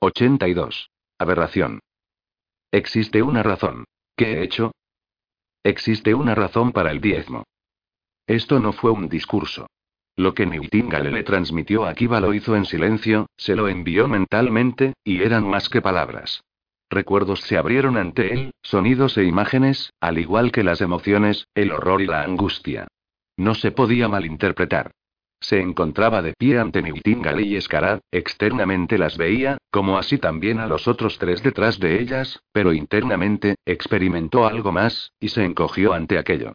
82. Aberración. Existe una razón. ¿Qué he hecho? Existe una razón para el diezmo. Esto no fue un discurso. Lo que Nightingale le transmitió a Kiva lo hizo en silencio, se lo envió mentalmente, y eran más que palabras. Recuerdos se abrieron ante él, sonidos e imágenes, al igual que las emociones, el horror y la angustia. No se podía malinterpretar. Se encontraba de pie ante Nightingale y Escarad, externamente las veía, como así también a los otros tres detrás de ellas, pero internamente, experimentó algo más, y se encogió ante aquello.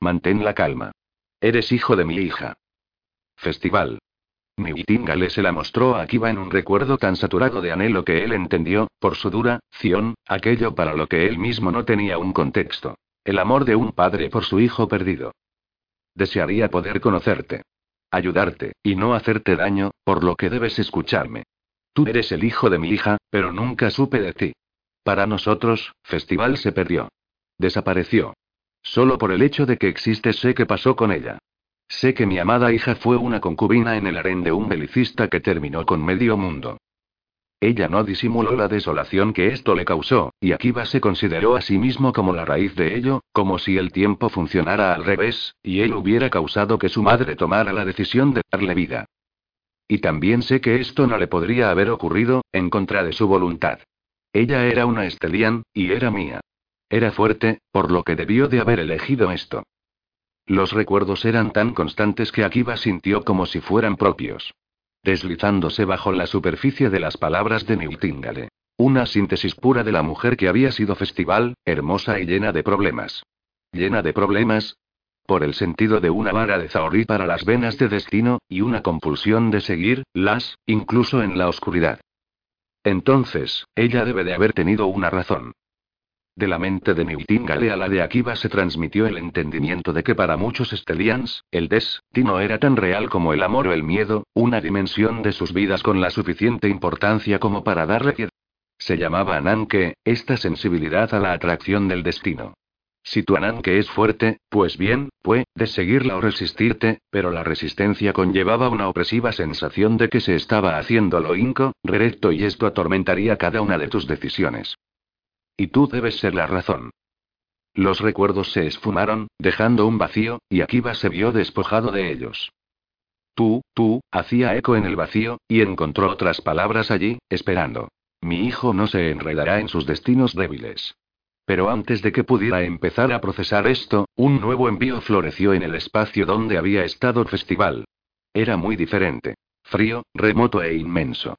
Mantén la calma. Eres hijo de mi hija. Festival. Nightingale se la mostró a Kiva en un recuerdo tan saturado de anhelo que él entendió, por su duración, aquello para lo que él mismo no tenía un contexto. El amor de un padre por su hijo perdido. Desearía poder conocerte ayudarte, y no hacerte daño, por lo que debes escucharme. Tú eres el hijo de mi hija, pero nunca supe de ti. Para nosotros, Festival se perdió. Desapareció. Solo por el hecho de que existe sé qué pasó con ella. Sé que mi amada hija fue una concubina en el harén de un belicista que terminó con medio mundo. Ella no disimuló la desolación que esto le causó, y Akiva se consideró a sí mismo como la raíz de ello, como si el tiempo funcionara al revés, y él hubiera causado que su madre tomara la decisión de darle vida. Y también sé que esto no le podría haber ocurrido, en contra de su voluntad. Ella era una Estelian, y era mía. Era fuerte, por lo que debió de haber elegido esto. Los recuerdos eran tan constantes que Akiva sintió como si fueran propios deslizándose bajo la superficie de las palabras de Nightingale. Una síntesis pura de la mujer que había sido festival, hermosa y llena de problemas. ¿Llena de problemas? Por el sentido de una vara de zahorí para las venas de destino, y una compulsión de seguir, las, incluso en la oscuridad. Entonces, ella debe de haber tenido una razón. De la mente de Nightingale a la de Akiva se transmitió el entendimiento de que para muchos Estelians, el destino era tan real como el amor o el miedo, una dimensión de sus vidas con la suficiente importancia como para darle piedad. Se llamaba Ananke, esta sensibilidad a la atracción del destino. Si tu Ananke es fuerte, pues bien, puedes seguirla o resistirte, pero la resistencia conllevaba una opresiva sensación de que se estaba haciendo lo incorrecto y esto atormentaría cada una de tus decisiones. Y tú debes ser la razón. Los recuerdos se esfumaron, dejando un vacío, y Akiva se vio despojado de ellos. Tú, tú, hacía eco en el vacío, y encontró otras palabras allí, esperando. Mi hijo no se enredará en sus destinos débiles. Pero antes de que pudiera empezar a procesar esto, un nuevo envío floreció en el espacio donde había estado el festival. Era muy diferente. Frío, remoto e inmenso.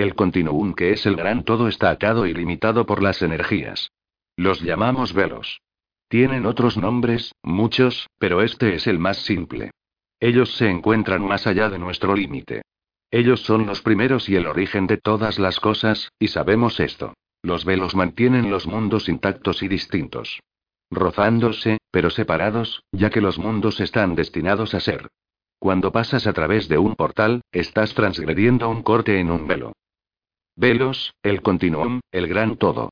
El continuum que es el gran todo está atado y limitado por las energías. Los llamamos velos. Tienen otros nombres, muchos, pero este es el más simple. Ellos se encuentran más allá de nuestro límite. Ellos son los primeros y el origen de todas las cosas, y sabemos esto. Los velos mantienen los mundos intactos y distintos. Rozándose, pero separados, ya que los mundos están destinados a ser. Cuando pasas a través de un portal, estás transgrediendo un corte en un velo. Velos, el continuum, el gran todo.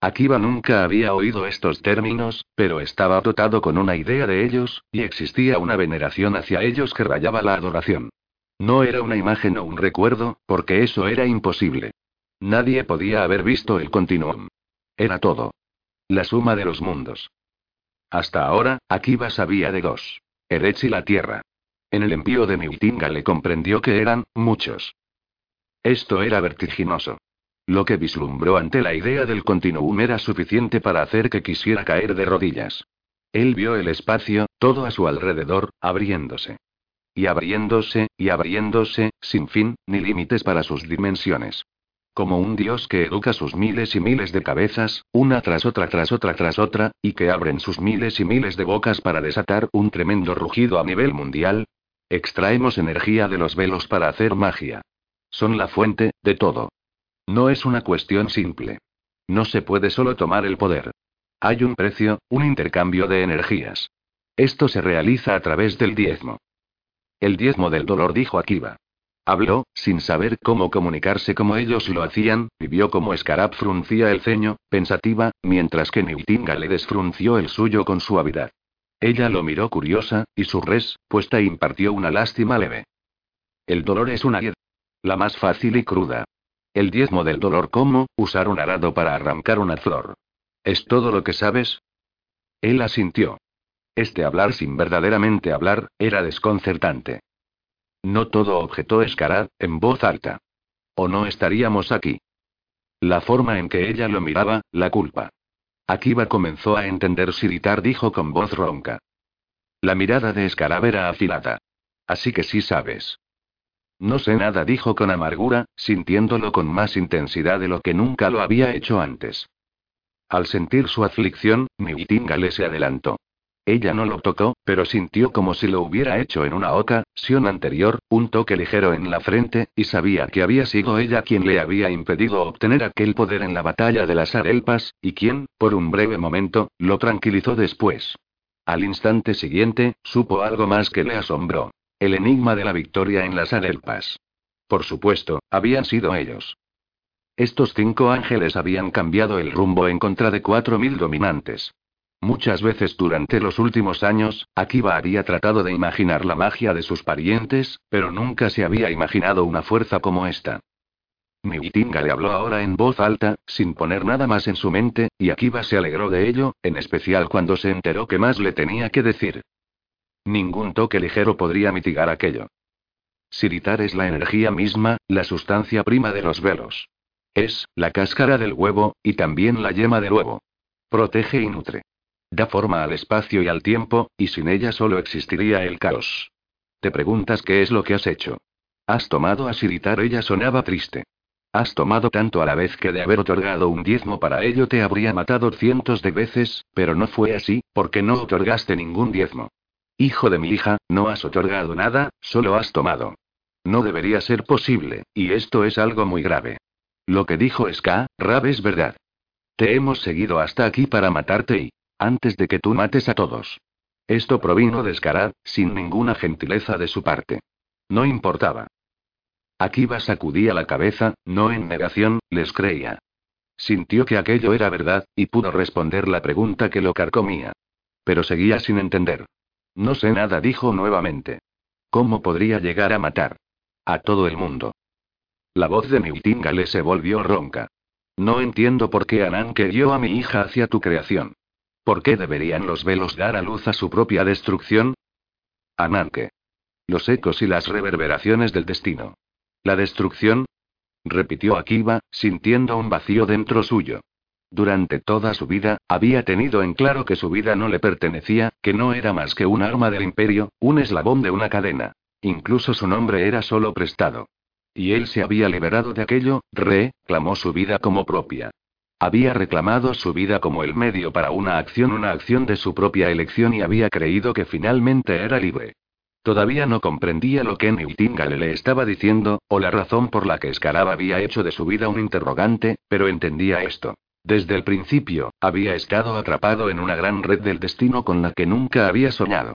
Akiva nunca había oído estos términos, pero estaba dotado con una idea de ellos, y existía una veneración hacia ellos que rayaba la adoración. No era una imagen o un recuerdo, porque eso era imposible. Nadie podía haber visto el continuum. Era todo. La suma de los mundos. Hasta ahora, Akiva sabía de dos. Erech y la Tierra. En el envío de Miutinga le comprendió que eran, muchos. Esto era vertiginoso. Lo que vislumbró ante la idea del continuum era suficiente para hacer que quisiera caer de rodillas. Él vio el espacio, todo a su alrededor, abriéndose. Y abriéndose, y abriéndose, sin fin, ni límites para sus dimensiones. Como un dios que educa sus miles y miles de cabezas, una tras otra tras otra tras otra, y que abren sus miles y miles de bocas para desatar un tremendo rugido a nivel mundial. Extraemos energía de los velos para hacer magia. Son la fuente, de todo. No es una cuestión simple. No se puede solo tomar el poder. Hay un precio, un intercambio de energías. Esto se realiza a través del diezmo. El diezmo del dolor, dijo Akiva. Habló, sin saber cómo comunicarse como ellos lo hacían, y vio cómo Scarab fruncía el ceño, pensativa, mientras que Niutinga le desfrunció el suyo con suavidad. Ella lo miró curiosa, y su respuesta impartió una lástima leve. El dolor es una la más fácil y cruda. El diezmo del dolor como, usar un arado para arrancar una flor. ¿Es todo lo que sabes? Él asintió. Este hablar sin verdaderamente hablar, era desconcertante. No todo objetó Escarad, en voz alta. O no estaríamos aquí. La forma en que ella lo miraba, la culpa. Akiva comenzó a entender Siritar dijo con voz ronca. La mirada de Escarab era afilada. Así que sí sabes. No sé nada, dijo con amargura, sintiéndolo con más intensidad de lo que nunca lo había hecho antes. Al sentir su aflicción, Nightingale se adelantó. Ella no lo tocó, pero sintió como si lo hubiera hecho en una ocasión anterior, un toque ligero en la frente, y sabía que había sido ella quien le había impedido obtener aquel poder en la batalla de las Arelpas, y quien, por un breve momento, lo tranquilizó después. Al instante siguiente, supo algo más que le asombró. El enigma de la victoria en las Arelpas. Por supuesto, habían sido ellos. Estos cinco ángeles habían cambiado el rumbo en contra de cuatro mil dominantes. Muchas veces durante los últimos años, Akiba había tratado de imaginar la magia de sus parientes, pero nunca se había imaginado una fuerza como esta. Niutinga le habló ahora en voz alta, sin poner nada más en su mente, y Akiba se alegró de ello, en especial cuando se enteró que más le tenía que decir. Ningún toque ligero podría mitigar aquello. Siritar es la energía misma, la sustancia prima de los velos. Es, la cáscara del huevo, y también la yema del huevo. Protege y nutre. Da forma al espacio y al tiempo, y sin ella solo existiría el caos. Te preguntas qué es lo que has hecho. Has tomado a Siritar, ella sonaba triste. Has tomado tanto a la vez que de haber otorgado un diezmo para ello te habría matado cientos de veces, pero no fue así, porque no otorgaste ningún diezmo. Hijo de mi hija, no has otorgado nada, solo has tomado. No debería ser posible, y esto es algo muy grave. Lo que dijo Ska, Rab es verdad. Te hemos seguido hasta aquí para matarte y, antes de que tú mates a todos. Esto provino de Scarab, sin ninguna gentileza de su parte. No importaba. Akiva sacudía la cabeza, no en negación, les creía. Sintió que aquello era verdad, y pudo responder la pregunta que lo carcomía. Pero seguía sin entender. No sé nada, dijo nuevamente. ¿Cómo podría llegar a matar? A todo el mundo. La voz de Nightingale se volvió ronca. No entiendo por qué Anan guió a mi hija hacia tu creación. ¿Por qué deberían los velos dar a luz a su propia destrucción? Ananke. Los ecos y las reverberaciones del destino. ¿La destrucción? repitió Akiva, sintiendo un vacío dentro suyo. Durante toda su vida, había tenido en claro que su vida no le pertenecía, que no era más que un arma del imperio, un eslabón de una cadena. Incluso su nombre era solo prestado. Y él se había liberado de aquello, reclamó su vida como propia. Había reclamado su vida como el medio para una acción, una acción de su propia elección y había creído que finalmente era libre. Todavía no comprendía lo que Nightingale le estaba diciendo, o la razón por la que Scarab había hecho de su vida un interrogante, pero entendía esto. Desde el principio, había estado atrapado en una gran red del destino con la que nunca había soñado.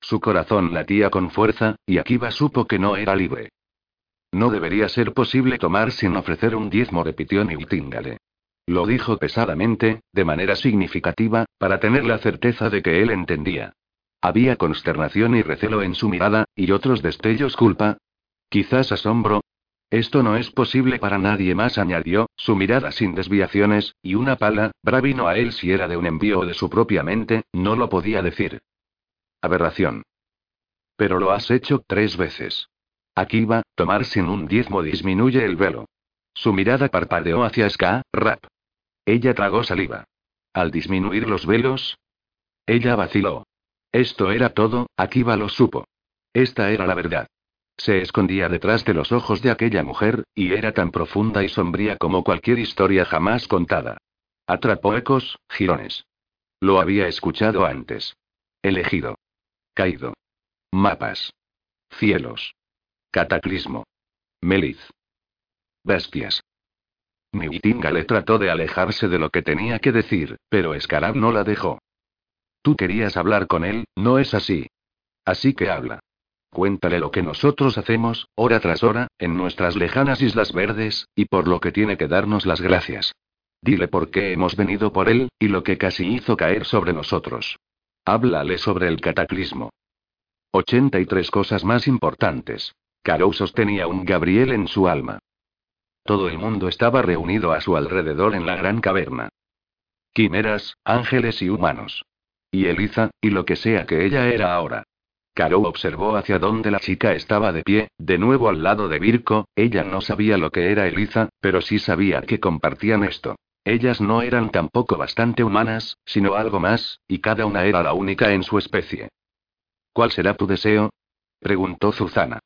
Su corazón latía con fuerza, y Akiva supo que no era libre. No debería ser posible tomar sin ofrecer un diezmo, repitió Nightingale. Lo dijo pesadamente, de manera significativa, para tener la certeza de que él entendía. Había consternación y recelo en su mirada, y otros destellos culpa. Quizás asombro. Esto no es posible para nadie más, añadió, su mirada sin desviaciones, y una pala, bravino a él si era de un envío o de su propia mente, no lo podía decir. Aberración. Pero lo has hecho tres veces. Aquí va, tomar sin un diezmo disminuye el velo. Su mirada parpadeó hacia Ska, Rap. Ella tragó saliva. Al disminuir los velos, ella vaciló. Esto era todo, Akiva lo supo. Esta era la verdad. Se escondía detrás de los ojos de aquella mujer, y era tan profunda y sombría como cualquier historia jamás contada. Atrapó ecos, girones. Lo había escuchado antes. Elegido. Caído. Mapas. Cielos. Cataclismo. Meliz. Bestias. Niutinga le trató de alejarse de lo que tenía que decir, pero Escarab no la dejó. Tú querías hablar con él, ¿no es así? Así que habla. Cuéntale lo que nosotros hacemos, hora tras hora, en nuestras lejanas Islas Verdes, y por lo que tiene que darnos las gracias. Dile por qué hemos venido por él, y lo que casi hizo caer sobre nosotros. Háblale sobre el cataclismo. 83 cosas más importantes. Carou sostenía un Gabriel en su alma. Todo el mundo estaba reunido a su alrededor en la gran caverna. Quimeras, ángeles y humanos. Y Eliza, y lo que sea que ella era ahora. Caro observó hacia donde la chica estaba de pie, de nuevo al lado de Virko, ella no sabía lo que era Eliza, pero sí sabía que compartían esto. Ellas no eran tampoco bastante humanas, sino algo más, y cada una era la única en su especie. ¿Cuál será tu deseo? preguntó Zuzana.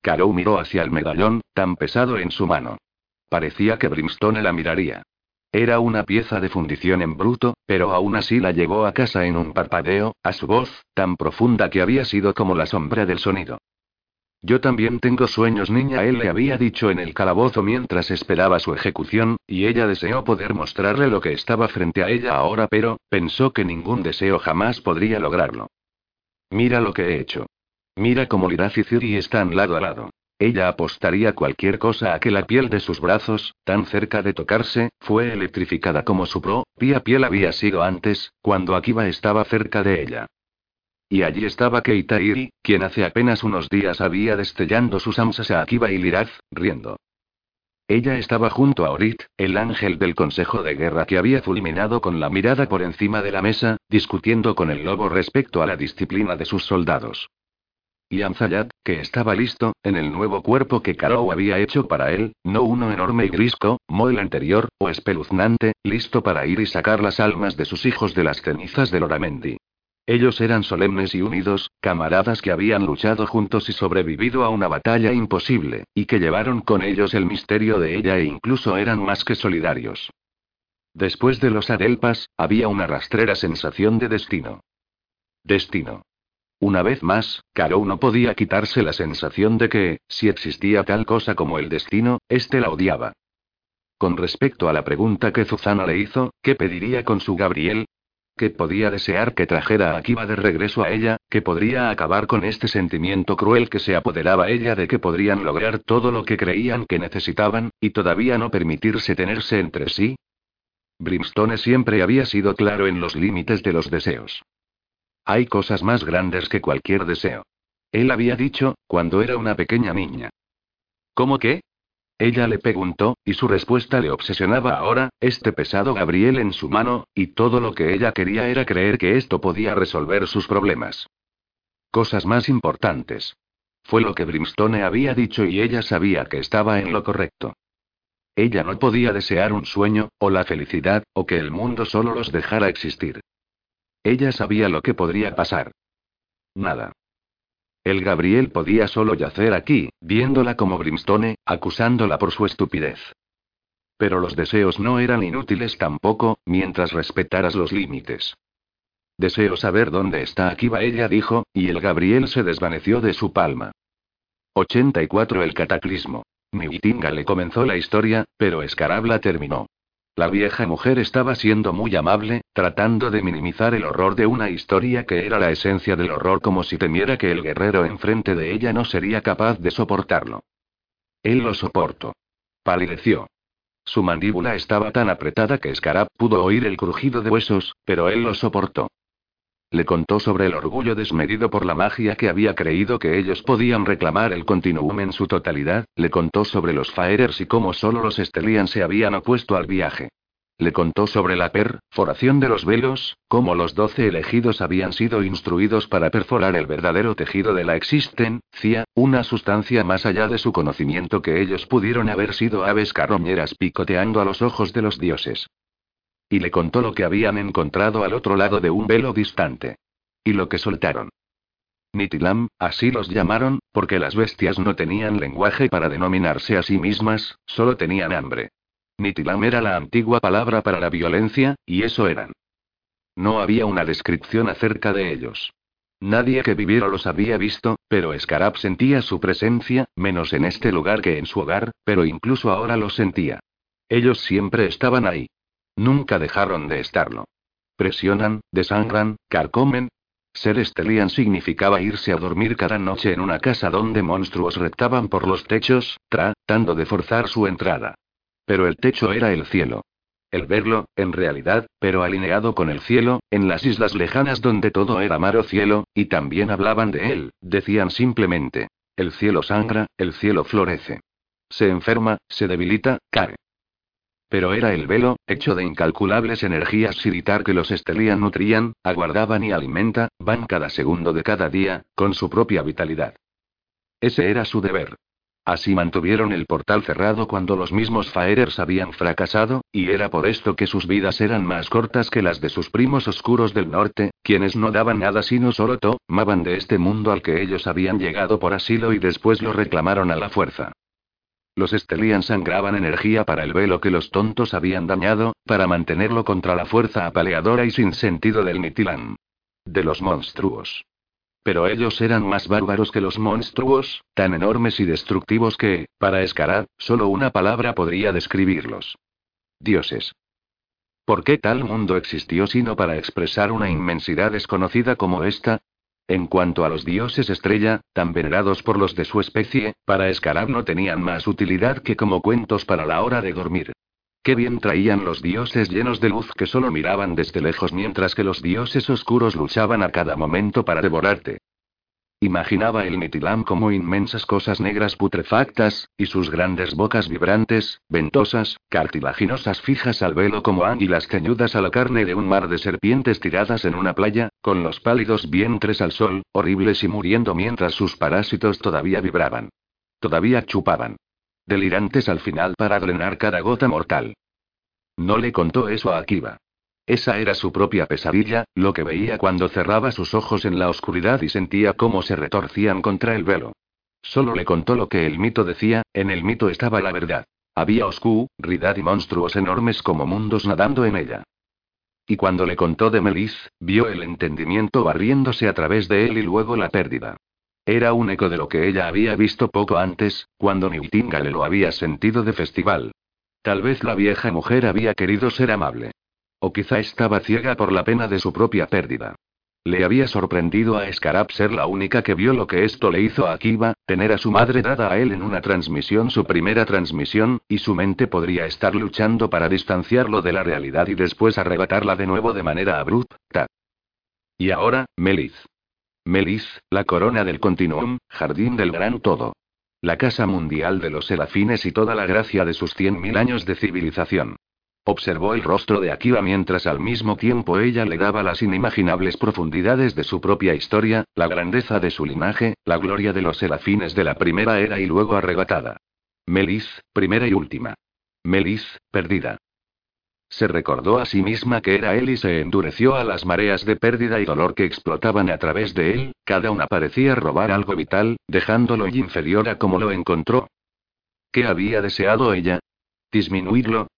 Caro miró hacia el medallón, tan pesado en su mano. Parecía que Brimstone la miraría. Era una pieza de fundición en bruto, pero aún así la llevó a casa en un parpadeo, a su voz, tan profunda que había sido como la sombra del sonido. Yo también tengo sueños, niña, él le había dicho en el calabozo mientras esperaba su ejecución, y ella deseó poder mostrarle lo que estaba frente a ella ahora, pero, pensó que ningún deseo jamás podría lograrlo. Mira lo que he hecho. Mira cómo Liraz y Ciri están lado a lado. Ella apostaría cualquier cosa a que la piel de sus brazos, tan cerca de tocarse, fue electrificada como su propia piel había sido antes, cuando Akiba estaba cerca de ella. Y allí estaba Keitairi, quien hace apenas unos días había destellando sus amsas a Akiba y Liraz, riendo. Ella estaba junto a Orit, el ángel del Consejo de Guerra que había fulminado con la mirada por encima de la mesa, discutiendo con el lobo respecto a la disciplina de sus soldados. Y Amzayat, que estaba listo, en el nuevo cuerpo que Karou había hecho para él, no uno enorme y grisco, el anterior, o espeluznante, listo para ir y sacar las almas de sus hijos de las cenizas de Loramendi. Ellos eran solemnes y unidos, camaradas que habían luchado juntos y sobrevivido a una batalla imposible, y que llevaron con ellos el misterio de ella e incluso eran más que solidarios. Después de los adelpas, había una rastrera sensación de destino. Destino. Una vez más, Caro no podía quitarse la sensación de que, si existía tal cosa como el destino, éste la odiaba. Con respecto a la pregunta que Zuzana le hizo, ¿qué pediría con su Gabriel? ¿Qué podía desear que trajera a Akiba de regreso a ella, que podría acabar con este sentimiento cruel que se apoderaba ella de que podrían lograr todo lo que creían que necesitaban, y todavía no permitirse tenerse entre sí? Brimstone siempre había sido claro en los límites de los deseos. Hay cosas más grandes que cualquier deseo. Él había dicho, cuando era una pequeña niña. ¿Cómo qué? Ella le preguntó, y su respuesta le obsesionaba ahora, este pesado Gabriel en su mano, y todo lo que ella quería era creer que esto podía resolver sus problemas. Cosas más importantes. Fue lo que Brimstone había dicho y ella sabía que estaba en lo correcto. Ella no podía desear un sueño, o la felicidad, o que el mundo solo los dejara existir. Ella sabía lo que podría pasar. Nada. El Gabriel podía solo yacer aquí, viéndola como Brimstone, acusándola por su estupidez. Pero los deseos no eran inútiles tampoco, mientras respetaras los límites. Deseo saber dónde está Akiba, ella dijo, y el Gabriel se desvaneció de su palma. 84 El cataclismo. Miutinga le comenzó la historia, pero Escarabla terminó. La vieja mujer estaba siendo muy amable, tratando de minimizar el horror de una historia que era la esencia del horror como si temiera que el guerrero enfrente de ella no sería capaz de soportarlo. Él lo soportó. Palideció. Su mandíbula estaba tan apretada que Scarab pudo oír el crujido de huesos, pero él lo soportó. Le contó sobre el orgullo desmedido por la magia que había creído que ellos podían reclamar el continuum en su totalidad, le contó sobre los Faerers y cómo solo los Estelian se habían opuesto al viaje. Le contó sobre la perforación de los velos, cómo los doce elegidos habían sido instruidos para perforar el verdadero tejido de la existencia, una sustancia más allá de su conocimiento que ellos pudieron haber sido aves carroñeras picoteando a los ojos de los dioses. Y le contó lo que habían encontrado al otro lado de un velo distante. Y lo que soltaron. Nitilam, así los llamaron, porque las bestias no tenían lenguaje para denominarse a sí mismas, solo tenían hambre. Nitilam era la antigua palabra para la violencia, y eso eran. No había una descripción acerca de ellos. Nadie que viviera los había visto, pero Scarab sentía su presencia, menos en este lugar que en su hogar, pero incluso ahora lo sentía. Ellos siempre estaban ahí. Nunca dejaron de estarlo. Presionan, desangran, carcomen. Ser Estelian significaba irse a dormir cada noche en una casa donde monstruos reptaban por los techos, tratando de forzar su entrada. Pero el techo era el cielo. El verlo, en realidad, pero alineado con el cielo, en las islas lejanas donde todo era mar o cielo, y también hablaban de él, decían simplemente. El cielo sangra, el cielo florece. Se enferma, se debilita, cae. Pero era el velo, hecho de incalculables energías siritar que los Estelian nutrían, aguardaban y alimenta, van cada segundo de cada día, con su propia vitalidad. Ese era su deber. Así mantuvieron el portal cerrado cuando los mismos Faerers habían fracasado, y era por esto que sus vidas eran más cortas que las de sus primos oscuros del norte, quienes no daban nada sino solo tomaban de este mundo al que ellos habían llegado por asilo y después lo reclamaron a la fuerza. Los Estelian sangraban energía para el velo que los tontos habían dañado, para mantenerlo contra la fuerza apaleadora y sin sentido del Nitilan. De los monstruos. Pero ellos eran más bárbaros que los monstruos, tan enormes y destructivos que, para escalar, solo una palabra podría describirlos. Dioses. ¿Por qué tal mundo existió sino para expresar una inmensidad desconocida como esta? En cuanto a los dioses estrella, tan venerados por los de su especie, para escalar no tenían más utilidad que como cuentos para la hora de dormir. Qué bien traían los dioses llenos de luz que solo miraban desde lejos mientras que los dioses oscuros luchaban a cada momento para devorarte. Imaginaba el Mitilam como inmensas cosas negras putrefactas, y sus grandes bocas vibrantes, ventosas, cartilaginosas fijas al velo como águilas ceñudas a la carne de un mar de serpientes tiradas en una playa, con los pálidos vientres al sol, horribles y muriendo mientras sus parásitos todavía vibraban. Todavía chupaban. Delirantes al final para drenar cada gota mortal. No le contó eso a Akiva. Esa era su propia pesadilla, lo que veía cuando cerraba sus ojos en la oscuridad y sentía cómo se retorcían contra el velo. Solo le contó lo que el mito decía, en el mito estaba la verdad. Había oscuridad y monstruos enormes como mundos nadando en ella. Y cuando le contó de Melis, vio el entendimiento barriéndose a través de él y luego la pérdida. Era un eco de lo que ella había visto poco antes, cuando Nightingale lo había sentido de festival. Tal vez la vieja mujer había querido ser amable. O quizá estaba ciega por la pena de su propia pérdida. Le había sorprendido a Scarab ser la única que vio lo que esto le hizo a Akiva, tener a su madre dada a él en una transmisión, su primera transmisión, y su mente podría estar luchando para distanciarlo de la realidad y después arrebatarla de nuevo de manera abrupta. Y ahora, Melis. Melis, la corona del continuum, jardín del gran todo. La casa mundial de los serafines y toda la gracia de sus cien mil años de civilización. Observó el rostro de Akiva mientras al mismo tiempo ella le daba las inimaginables profundidades de su propia historia, la grandeza de su linaje, la gloria de los serafines de la primera era y luego arrebatada. Melis, primera y última. Melis, perdida. Se recordó a sí misma que era él y se endureció a las mareas de pérdida y dolor que explotaban a través de él, cada una parecía robar algo vital, dejándolo inferior a como lo encontró. ¿Qué había deseado ella? ¿Disminuirlo?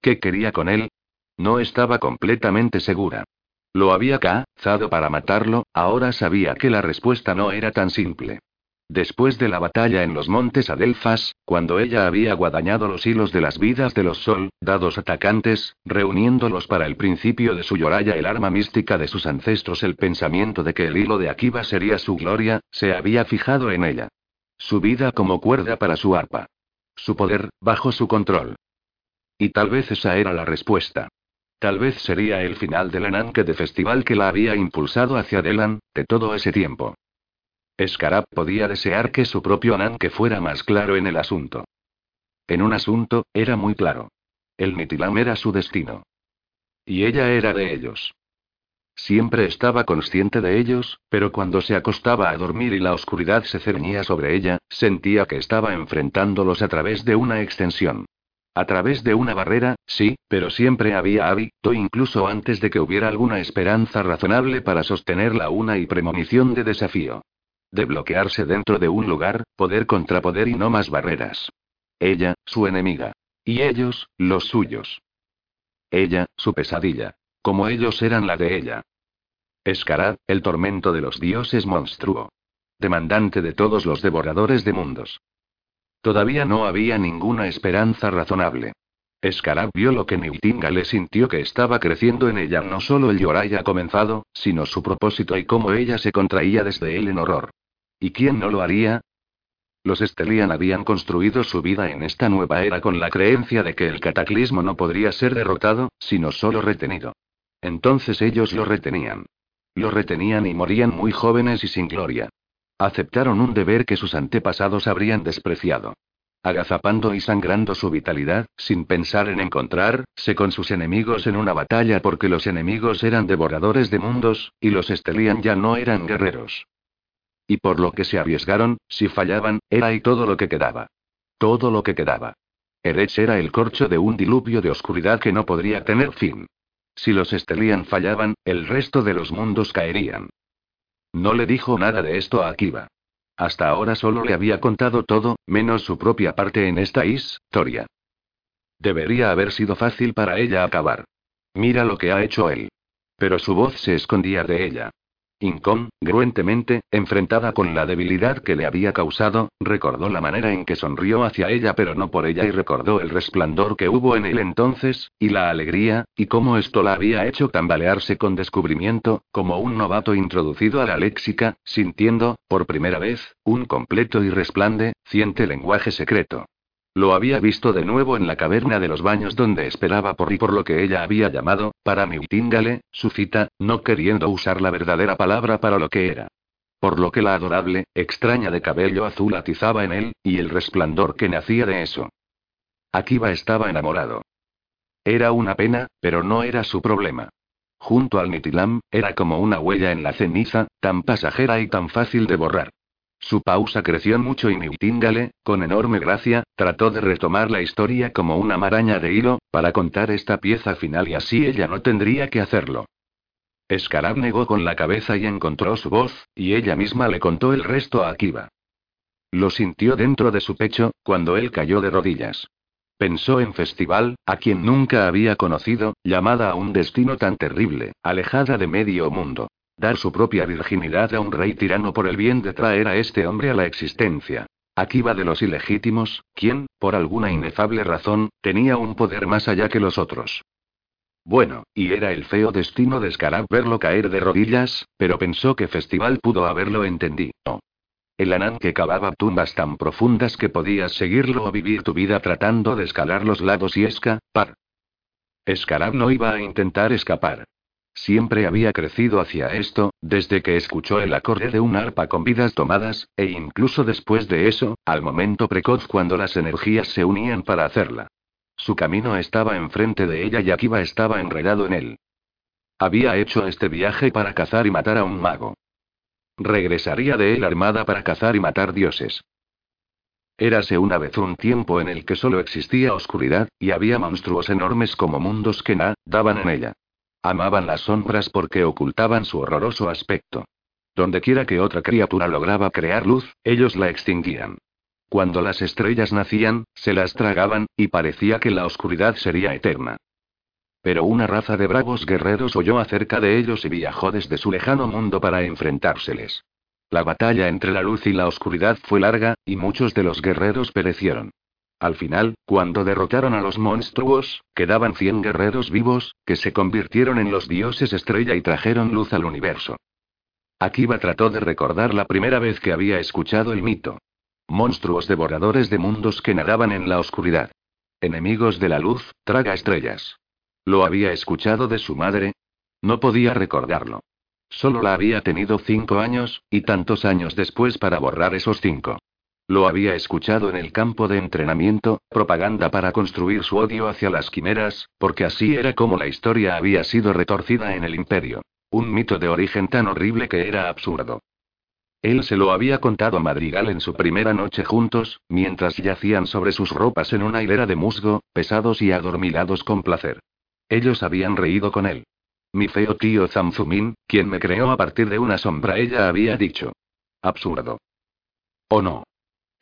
¿Qué quería con él? No estaba completamente segura. Lo había cazado para matarlo, ahora sabía que la respuesta no era tan simple. Después de la batalla en los montes Adelfas, cuando ella había guadañado los hilos de las vidas de los soldados atacantes, reuniéndolos para el principio de su lloraya el arma mística de sus ancestros, el pensamiento de que el hilo de Akiva sería su gloria, se había fijado en ella. Su vida como cuerda para su arpa. Su poder, bajo su control. Y tal vez esa era la respuesta. Tal vez sería el final del ananque de festival que la había impulsado hacia de todo ese tiempo. Scarab podía desear que su propio ananque fuera más claro en el asunto. En un asunto, era muy claro. El Nitilam era su destino. Y ella era de ellos. Siempre estaba consciente de ellos, pero cuando se acostaba a dormir y la oscuridad se cernía sobre ella, sentía que estaba enfrentándolos a través de una extensión. A través de una barrera, sí, pero siempre había hábito incluso antes de que hubiera alguna esperanza razonable para sostenerla una y premonición de desafío. De bloquearse dentro de un lugar, poder contra poder y no más barreras. Ella, su enemiga. Y ellos, los suyos. Ella, su pesadilla. Como ellos eran la de ella. Escarad, el tormento de los dioses monstruo. Demandante de todos los devoradores de mundos. Todavía no había ninguna esperanza razonable. Escarab vio lo que le sintió que estaba creciendo en ella. No solo el llorar ha comenzado, sino su propósito y cómo ella se contraía desde él en horror. ¿Y quién no lo haría? Los Estelian habían construido su vida en esta nueva era con la creencia de que el cataclismo no podría ser derrotado, sino solo retenido. Entonces ellos lo retenían. Lo retenían y morían muy jóvenes y sin gloria. Aceptaron un deber que sus antepasados habrían despreciado. Agazapando y sangrando su vitalidad, sin pensar en encontrarse con sus enemigos en una batalla porque los enemigos eran devoradores de mundos, y los Estelian ya no eran guerreros. Y por lo que se arriesgaron, si fallaban, era ahí todo lo que quedaba. Todo lo que quedaba. Erech era el corcho de un diluvio de oscuridad que no podría tener fin. Si los Estelian fallaban, el resto de los mundos caerían. No le dijo nada de esto a Akiva. Hasta ahora solo le había contado todo, menos su propia parte en esta historia. Debería haber sido fácil para ella acabar. Mira lo que ha hecho él. Pero su voz se escondía de ella. Incongruentemente, enfrentada con la debilidad que le había causado, recordó la manera en que sonrió hacia ella, pero no por ella, y recordó el resplandor que hubo en él entonces, y la alegría, y cómo esto la había hecho tambalearse con descubrimiento, como un novato introducido a la léxica, sintiendo, por primera vez, un completo y resplandeciente lenguaje secreto. Lo había visto de nuevo en la caverna de los baños donde esperaba por y por lo que ella había llamado, para Newtingale, su cita, no queriendo usar la verdadera palabra para lo que era. Por lo que la adorable, extraña de cabello azul atizaba en él, y el resplandor que nacía de eso. Akiva estaba enamorado. Era una pena, pero no era su problema. Junto al Nitilam, era como una huella en la ceniza, tan pasajera y tan fácil de borrar. Su pausa creció mucho y Newtingale, con enorme gracia, trató de retomar la historia como una maraña de hilo, para contar esta pieza final y así ella no tendría que hacerlo. Escarab negó con la cabeza y encontró su voz, y ella misma le contó el resto a Akiva. Lo sintió dentro de su pecho, cuando él cayó de rodillas. Pensó en Festival, a quien nunca había conocido, llamada a un destino tan terrible, alejada de medio mundo. Dar su propia virginidad a un rey tirano por el bien de traer a este hombre a la existencia. Aquí va de los ilegítimos, quien, por alguna inefable razón, tenía un poder más allá que los otros. Bueno, y era el feo destino de Scarab verlo caer de rodillas, pero pensó que Festival pudo haberlo entendido. El anán que cavaba tumbas tan profundas que podías seguirlo o vivir tu vida tratando de escalar los lados y escapar. Scarab no iba a intentar escapar. Siempre había crecido hacia esto, desde que escuchó el acorde de un arpa con vidas tomadas, e incluso después de eso, al momento precoz cuando las energías se unían para hacerla. Su camino estaba enfrente de ella y Akiva estaba enredado en él. Había hecho este viaje para cazar y matar a un mago. Regresaría de él armada para cazar y matar dioses. Érase una vez un tiempo en el que solo existía oscuridad, y había monstruos enormes como mundos que nadaban en ella. Amaban las sombras porque ocultaban su horroroso aspecto. Dondequiera que otra criatura lograba crear luz, ellos la extinguían. Cuando las estrellas nacían, se las tragaban, y parecía que la oscuridad sería eterna. Pero una raza de bravos guerreros oyó acerca de ellos y viajó desde su lejano mundo para enfrentárseles. La batalla entre la luz y la oscuridad fue larga, y muchos de los guerreros perecieron. Al final, cuando derrotaron a los monstruos, quedaban cien guerreros vivos, que se convirtieron en los dioses estrella y trajeron luz al universo. Akiva trató de recordar la primera vez que había escuchado el mito. Monstruos devoradores de mundos que nadaban en la oscuridad. Enemigos de la luz, traga estrellas. ¿Lo había escuchado de su madre? No podía recordarlo. Solo la había tenido cinco años, y tantos años después para borrar esos cinco. Lo había escuchado en el campo de entrenamiento, propaganda para construir su odio hacia las quimeras, porque así era como la historia había sido retorcida en el imperio. Un mito de origen tan horrible que era absurdo. Él se lo había contado a Madrigal en su primera noche juntos, mientras yacían sobre sus ropas en una hilera de musgo, pesados y adormilados con placer. Ellos habían reído con él. Mi feo tío Zamzumín, quien me creó a partir de una sombra, ella había dicho. Absurdo. ¿O no?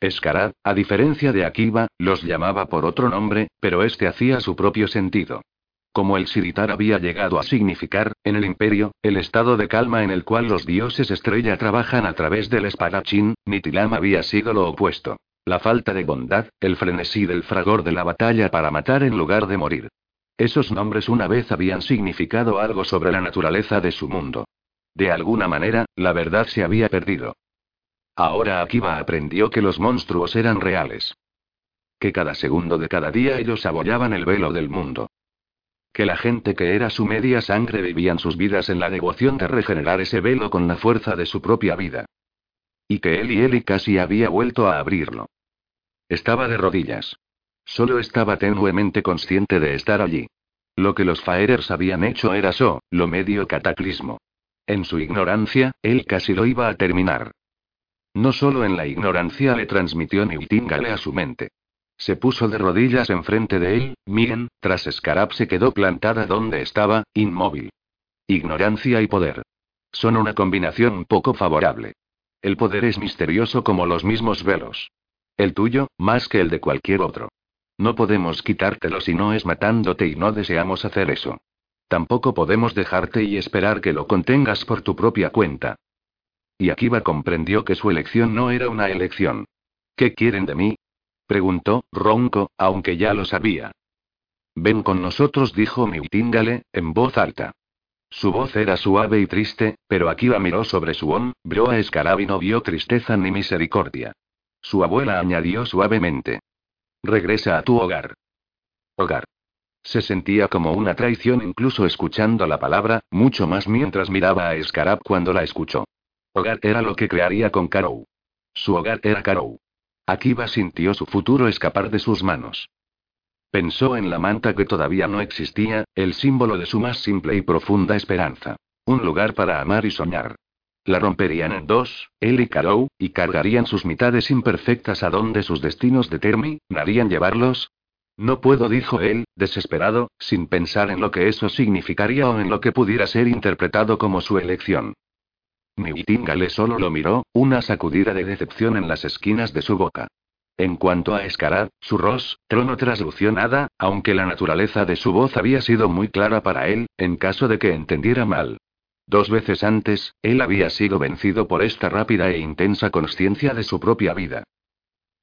Escarad, a diferencia de Akiva, los llamaba por otro nombre, pero este hacía su propio sentido. como el Siritar había llegado a significar, en el imperio, el estado de calma en el cual los dioses estrella trabajan a través del espadachín, Nitilam había sido lo opuesto. La falta de bondad, el frenesí del fragor de la batalla para matar en lugar de morir. Esos nombres una vez habían significado algo sobre la naturaleza de su mundo. De alguna manera, la verdad se había perdido. Ahora Akiba aprendió que los monstruos eran reales. Que cada segundo de cada día ellos abollaban el velo del mundo. Que la gente que era su media sangre vivían sus vidas en la devoción de regenerar ese velo con la fuerza de su propia vida. Y que él y Eli casi había vuelto a abrirlo. Estaba de rodillas. Solo estaba tenuemente consciente de estar allí. Lo que los Faerers habían hecho era so, lo medio cataclismo. En su ignorancia, él casi lo iba a terminar. No solo en la ignorancia le transmitió Nightingale a su mente. Se puso de rodillas enfrente de él, Mien, tras Scarab se quedó plantada donde estaba, inmóvil. Ignorancia y poder. Son una combinación poco favorable. El poder es misterioso como los mismos velos. El tuyo, más que el de cualquier otro. No podemos quitártelo si no es matándote y no deseamos hacer eso. Tampoco podemos dejarte y esperar que lo contengas por tu propia cuenta. Y Akiba comprendió que su elección no era una elección. ¿Qué quieren de mí? Preguntó, ronco, aunque ya lo sabía. Ven con nosotros, dijo Miutingale, en voz alta. Su voz era suave y triste, pero Akiba miró sobre su hombro a Escarab y no vio tristeza ni misericordia. Su abuela añadió suavemente. Regresa a tu hogar. Hogar. Se sentía como una traición incluso escuchando la palabra, mucho más mientras miraba a Scarab cuando la escuchó. Hogar era lo que crearía con Karou. Su hogar era Karou. Akiba sintió su futuro escapar de sus manos. Pensó en la manta que todavía no existía, el símbolo de su más simple y profunda esperanza. Un lugar para amar y soñar. La romperían en dos, él y Karou, y cargarían sus mitades imperfectas a donde sus destinos determinarían llevarlos. No puedo, dijo él, desesperado, sin pensar en lo que eso significaría o en lo que pudiera ser interpretado como su elección. Nightingale solo lo miró, una sacudida de decepción en las esquinas de su boca. En cuanto a Escarad, su rostro no traslució nada, aunque la naturaleza de su voz había sido muy clara para él, en caso de que entendiera mal. Dos veces antes, él había sido vencido por esta rápida e intensa conciencia de su propia vida.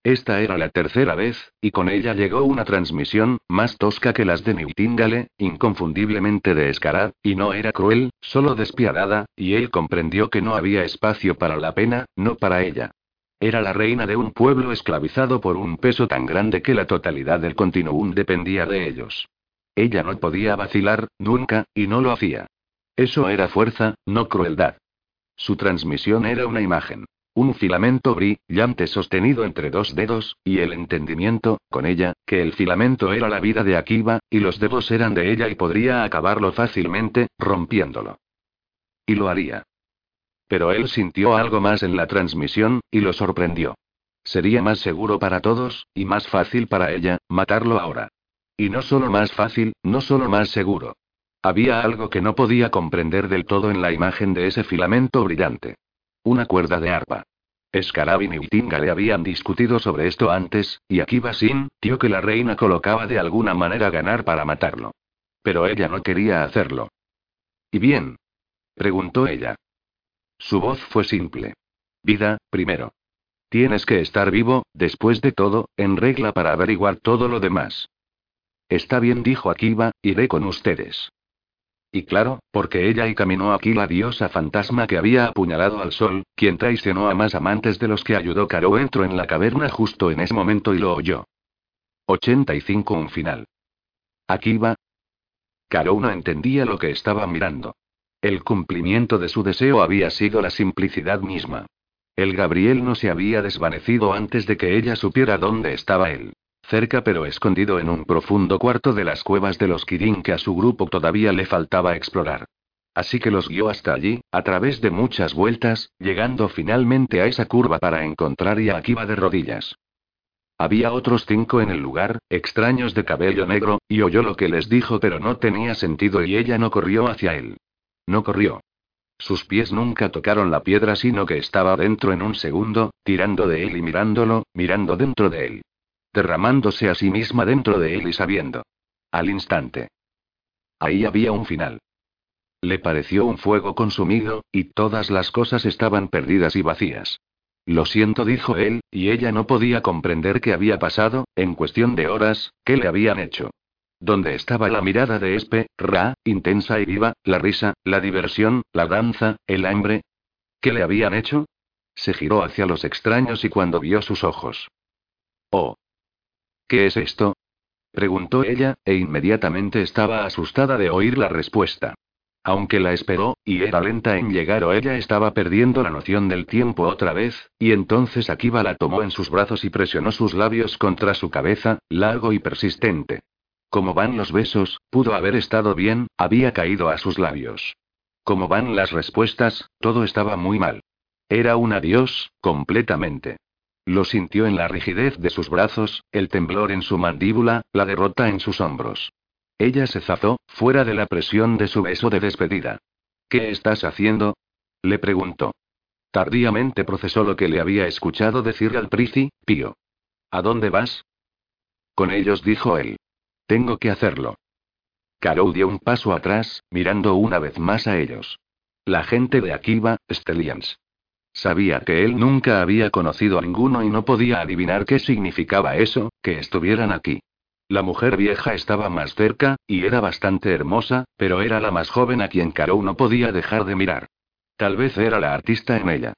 Esta era la tercera vez, y con ella llegó una transmisión, más tosca que las de Nightingale, inconfundiblemente de Escarad, y no era cruel, solo despiadada, y él comprendió que no había espacio para la pena, no para ella. Era la reina de un pueblo esclavizado por un peso tan grande que la totalidad del continuum dependía de ellos. Ella no podía vacilar, nunca, y no lo hacía. Eso era fuerza, no crueldad. Su transmisión era una imagen. Un filamento brillante sostenido entre dos dedos, y el entendimiento, con ella, que el filamento era la vida de Akiba, y los dedos eran de ella y podría acabarlo fácilmente, rompiéndolo. Y lo haría. Pero él sintió algo más en la transmisión, y lo sorprendió. Sería más seguro para todos, y más fácil para ella, matarlo ahora. Y no solo más fácil, no solo más seguro. Había algo que no podía comprender del todo en la imagen de ese filamento brillante. Una cuerda de arpa. Scarabin y Utinga le habían discutido sobre esto antes, y Akiba tío que la reina colocaba de alguna manera ganar para matarlo. Pero ella no quería hacerlo. ¿Y bien? preguntó ella. Su voz fue simple. Vida, primero. Tienes que estar vivo, después de todo, en regla para averiguar todo lo demás. Está bien, dijo Akiba, iré con ustedes. Y claro, porque ella y caminó aquí la diosa fantasma que había apuñalado al sol, quien traicionó a más amantes de los que ayudó Caro entró en la caverna justo en ese momento y lo oyó. 85 Un final. Akiba. Caro no entendía lo que estaba mirando. El cumplimiento de su deseo había sido la simplicidad misma. El Gabriel no se había desvanecido antes de que ella supiera dónde estaba él cerca pero escondido en un profundo cuarto de las cuevas de los Kirin que a su grupo todavía le faltaba explorar. Así que los guió hasta allí, a través de muchas vueltas, llegando finalmente a esa curva para encontrar a Akiba de rodillas. Había otros cinco en el lugar, extraños de cabello negro, y oyó lo que les dijo pero no tenía sentido y ella no corrió hacia él. No corrió. Sus pies nunca tocaron la piedra sino que estaba dentro en un segundo, tirando de él y mirándolo, mirando dentro de él derramándose a sí misma dentro de él y sabiendo. Al instante. Ahí había un final. Le pareció un fuego consumido, y todas las cosas estaban perdidas y vacías. Lo siento, dijo él, y ella no podía comprender qué había pasado, en cuestión de horas, qué le habían hecho. ¿Dónde estaba la mirada de Espe, Ra, intensa y viva, la risa, la diversión, la danza, el hambre? ¿Qué le habían hecho? Se giró hacia los extraños y cuando vio sus ojos. Oh. ¿Qué es esto? preguntó ella, e inmediatamente estaba asustada de oír la respuesta. Aunque la esperó, y era lenta en llegar o ella estaba perdiendo la noción del tiempo otra vez, y entonces Akiva la tomó en sus brazos y presionó sus labios contra su cabeza, largo y persistente. Como van los besos, pudo haber estado bien, había caído a sus labios. Como van las respuestas, todo estaba muy mal. Era un adiós, completamente. Lo sintió en la rigidez de sus brazos, el temblor en su mandíbula, la derrota en sus hombros. Ella se zazó, fuera de la presión de su beso de despedida. ¿Qué estás haciendo? le preguntó. Tardíamente procesó lo que le había escuchado decir al Prici, Pío. ¿A dónde vas? Con ellos dijo él. Tengo que hacerlo. Carol dio un paso atrás, mirando una vez más a ellos. La gente de Akiva, Stellians. Sabía que él nunca había conocido a ninguno y no podía adivinar qué significaba eso, que estuvieran aquí. La mujer vieja estaba más cerca, y era bastante hermosa, pero era la más joven a quien Caro no podía dejar de mirar. Tal vez era la artista en ella.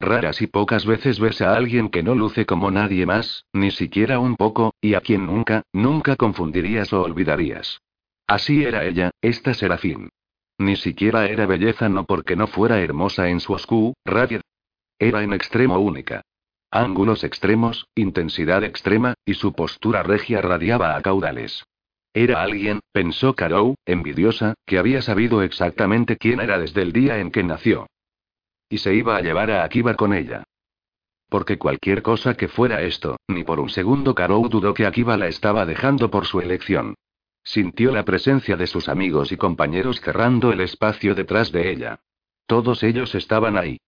Raras y pocas veces ves a alguien que no luce como nadie más, ni siquiera un poco, y a quien nunca, nunca confundirías o olvidarías. Así era ella, esta serafín. Ni siquiera era belleza no porque no fuera hermosa en su oscuro, era en extremo única. Ángulos extremos, intensidad extrema, y su postura regia radiaba a caudales. Era alguien, pensó Carou, envidiosa, que había sabido exactamente quién era desde el día en que nació. Y se iba a llevar a Akiba con ella. Porque cualquier cosa que fuera esto, ni por un segundo Karou dudó que Akiba la estaba dejando por su elección. Sintió la presencia de sus amigos y compañeros cerrando el espacio detrás de ella. Todos ellos estaban ahí.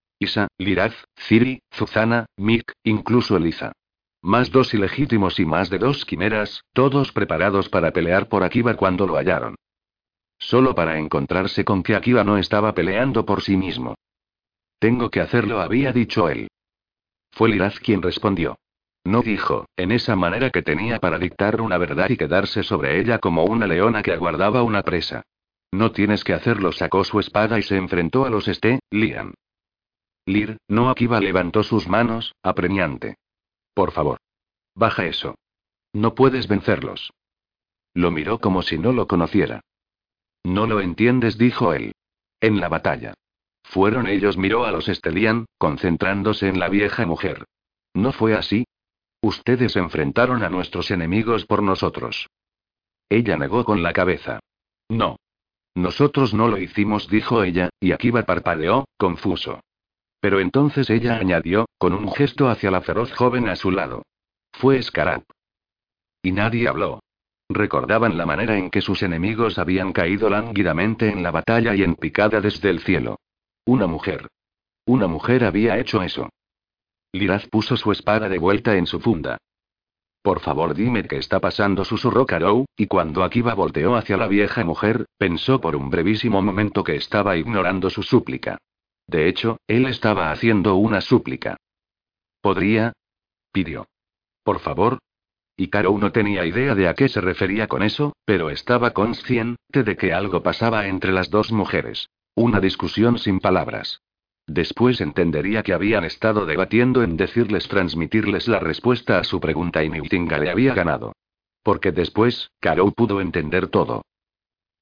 Liraz, Ciri, Zuzana, Mick, incluso Eliza. Más dos ilegítimos y más de dos quimeras, todos preparados para pelear por Akiva cuando lo hallaron. Solo para encontrarse con que Akiva no estaba peleando por sí mismo. Tengo que hacerlo, había dicho él. Fue Liraz quien respondió. No dijo, en esa manera que tenía para dictar una verdad y quedarse sobre ella como una leona que aguardaba una presa. No tienes que hacerlo, sacó su espada y se enfrentó a los Este, Liam. Lir, no Akiva levantó sus manos, apremiante. Por favor. Baja eso. No puedes vencerlos. Lo miró como si no lo conociera. No lo entiendes, dijo él. En la batalla. Fueron ellos, miró a los Estelian, concentrándose en la vieja mujer. ¿No fue así? Ustedes enfrentaron a nuestros enemigos por nosotros. Ella negó con la cabeza. No. Nosotros no lo hicimos, dijo ella, y Akiva parpadeó, confuso. Pero entonces ella añadió, con un gesto hacia la feroz joven a su lado. Fue Scarab. Y nadie habló. Recordaban la manera en que sus enemigos habían caído lánguidamente en la batalla y en picada desde el cielo. Una mujer. Una mujer había hecho eso. Liraz puso su espada de vuelta en su funda. Por favor, dime qué está pasando, susurró Karou, y cuando Akiva volteó hacia la vieja mujer, pensó por un brevísimo momento que estaba ignorando su súplica. De hecho, él estaba haciendo una súplica. ¿Podría? pidió. Por favor. Y Caro no tenía idea de a qué se refería con eso, pero estaba consciente de que algo pasaba entre las dos mujeres. Una discusión sin palabras. Después entendería que habían estado debatiendo en decirles transmitirles la respuesta a su pregunta y Newtinga le había ganado. Porque después, Caro pudo entender todo.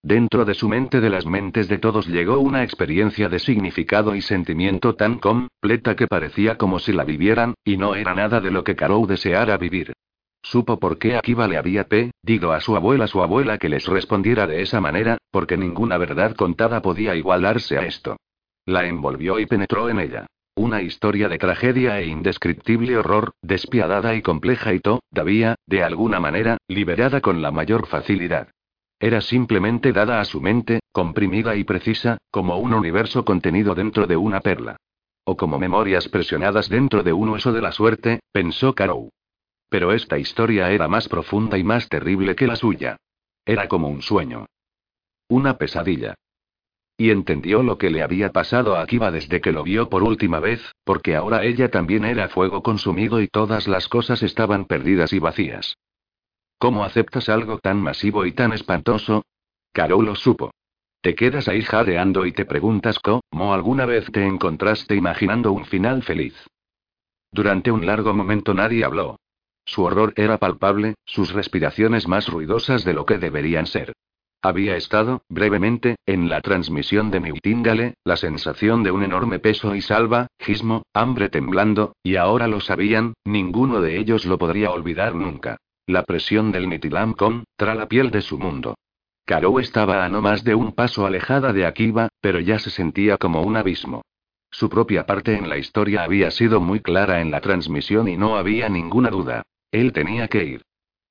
Dentro de su mente de las mentes de todos llegó una experiencia de significado y sentimiento tan completa que parecía como si la vivieran, y no era nada de lo que Carou deseara vivir. Supo por qué Akiva le había pedido a su abuela su abuela que les respondiera de esa manera, porque ninguna verdad contada podía igualarse a esto. La envolvió y penetró en ella. Una historia de tragedia e indescriptible horror, despiadada y compleja y todavía, de alguna manera, liberada con la mayor facilidad. Era simplemente dada a su mente, comprimida y precisa, como un universo contenido dentro de una perla. O como memorias presionadas dentro de un hueso de la suerte, pensó Carou. Pero esta historia era más profunda y más terrible que la suya. Era como un sueño. Una pesadilla. Y entendió lo que le había pasado a Akiba desde que lo vio por última vez, porque ahora ella también era fuego consumido y todas las cosas estaban perdidas y vacías. ¿Cómo aceptas algo tan masivo y tan espantoso? Carol lo supo. Te quedas ahí jadeando y te preguntas cómo alguna vez te encontraste imaginando un final feliz. Durante un largo momento nadie habló. Su horror era palpable, sus respiraciones más ruidosas de lo que deberían ser. Había estado, brevemente, en la transmisión de Newtingale, la sensación de un enorme peso y salva, gismo, hambre temblando, y ahora lo sabían, ninguno de ellos lo podría olvidar nunca. La presión del Nitilam contra la piel de su mundo. Caro estaba a no más de un paso alejada de Akiva, pero ya se sentía como un abismo. Su propia parte en la historia había sido muy clara en la transmisión y no había ninguna duda. Él tenía que ir.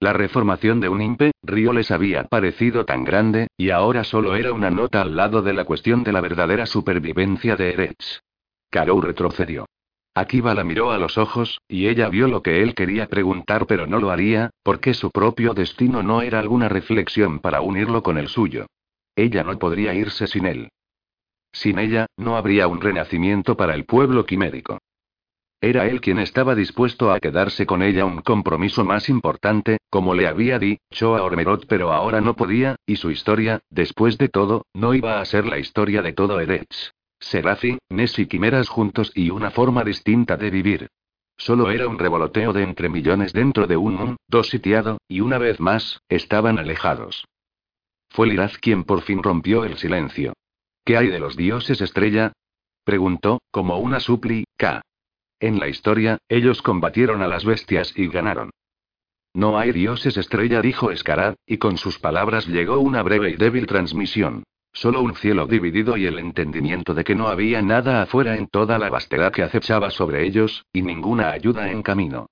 La reformación de un impe, Río les había parecido tan grande, y ahora solo era una nota al lado de la cuestión de la verdadera supervivencia de Eretz. Karou retrocedió. Akiva la miró a los ojos, y ella vio lo que él quería preguntar pero no lo haría, porque su propio destino no era alguna reflexión para unirlo con el suyo. Ella no podría irse sin él. Sin ella, no habría un renacimiento para el pueblo quimérico. Era él quien estaba dispuesto a quedarse con ella un compromiso más importante, como le había dicho a Ormerod, pero ahora no podía, y su historia, después de todo, no iba a ser la historia de todo Eretz. Serafi, Ness y Quimeras juntos y una forma distinta de vivir. Solo era un revoloteo de entre millones dentro de un mundo sitiado, y una vez más, estaban alejados. Fue Liraz quien por fin rompió el silencio. ¿Qué hay de los dioses estrella? preguntó, como una súplica. En la historia, ellos combatieron a las bestias y ganaron. No hay dioses estrella, dijo Escarad, y con sus palabras llegó una breve y débil transmisión. Solo un cielo dividido y el entendimiento de que no había nada afuera en toda la vastedad que acechaba sobre ellos, y ninguna ayuda en camino.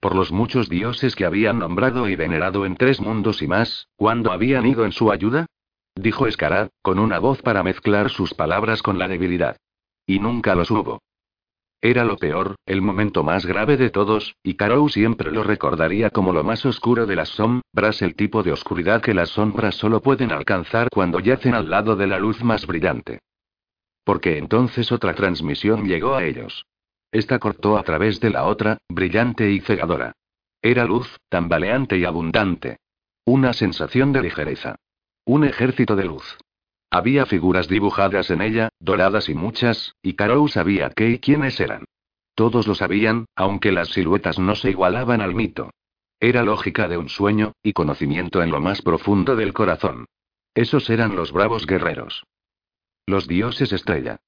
Por los muchos dioses que habían nombrado y venerado en tres mundos y más, ¿cuándo habían ido en su ayuda? Dijo Escarad, con una voz para mezclar sus palabras con la debilidad. Y nunca los hubo. Era lo peor, el momento más grave de todos, y Karou siempre lo recordaría como lo más oscuro de las sombras, el tipo de oscuridad que las sombras solo pueden alcanzar cuando yacen al lado de la luz más brillante. Porque entonces otra transmisión llegó a ellos. Esta cortó a través de la otra, brillante y cegadora. Era luz, tambaleante y abundante. Una sensación de ligereza. Un ejército de luz. Había figuras dibujadas en ella, doradas y muchas, y Karou sabía qué y quiénes eran. Todos lo sabían, aunque las siluetas no se igualaban al mito. Era lógica de un sueño, y conocimiento en lo más profundo del corazón. Esos eran los bravos guerreros. Los dioses estrella.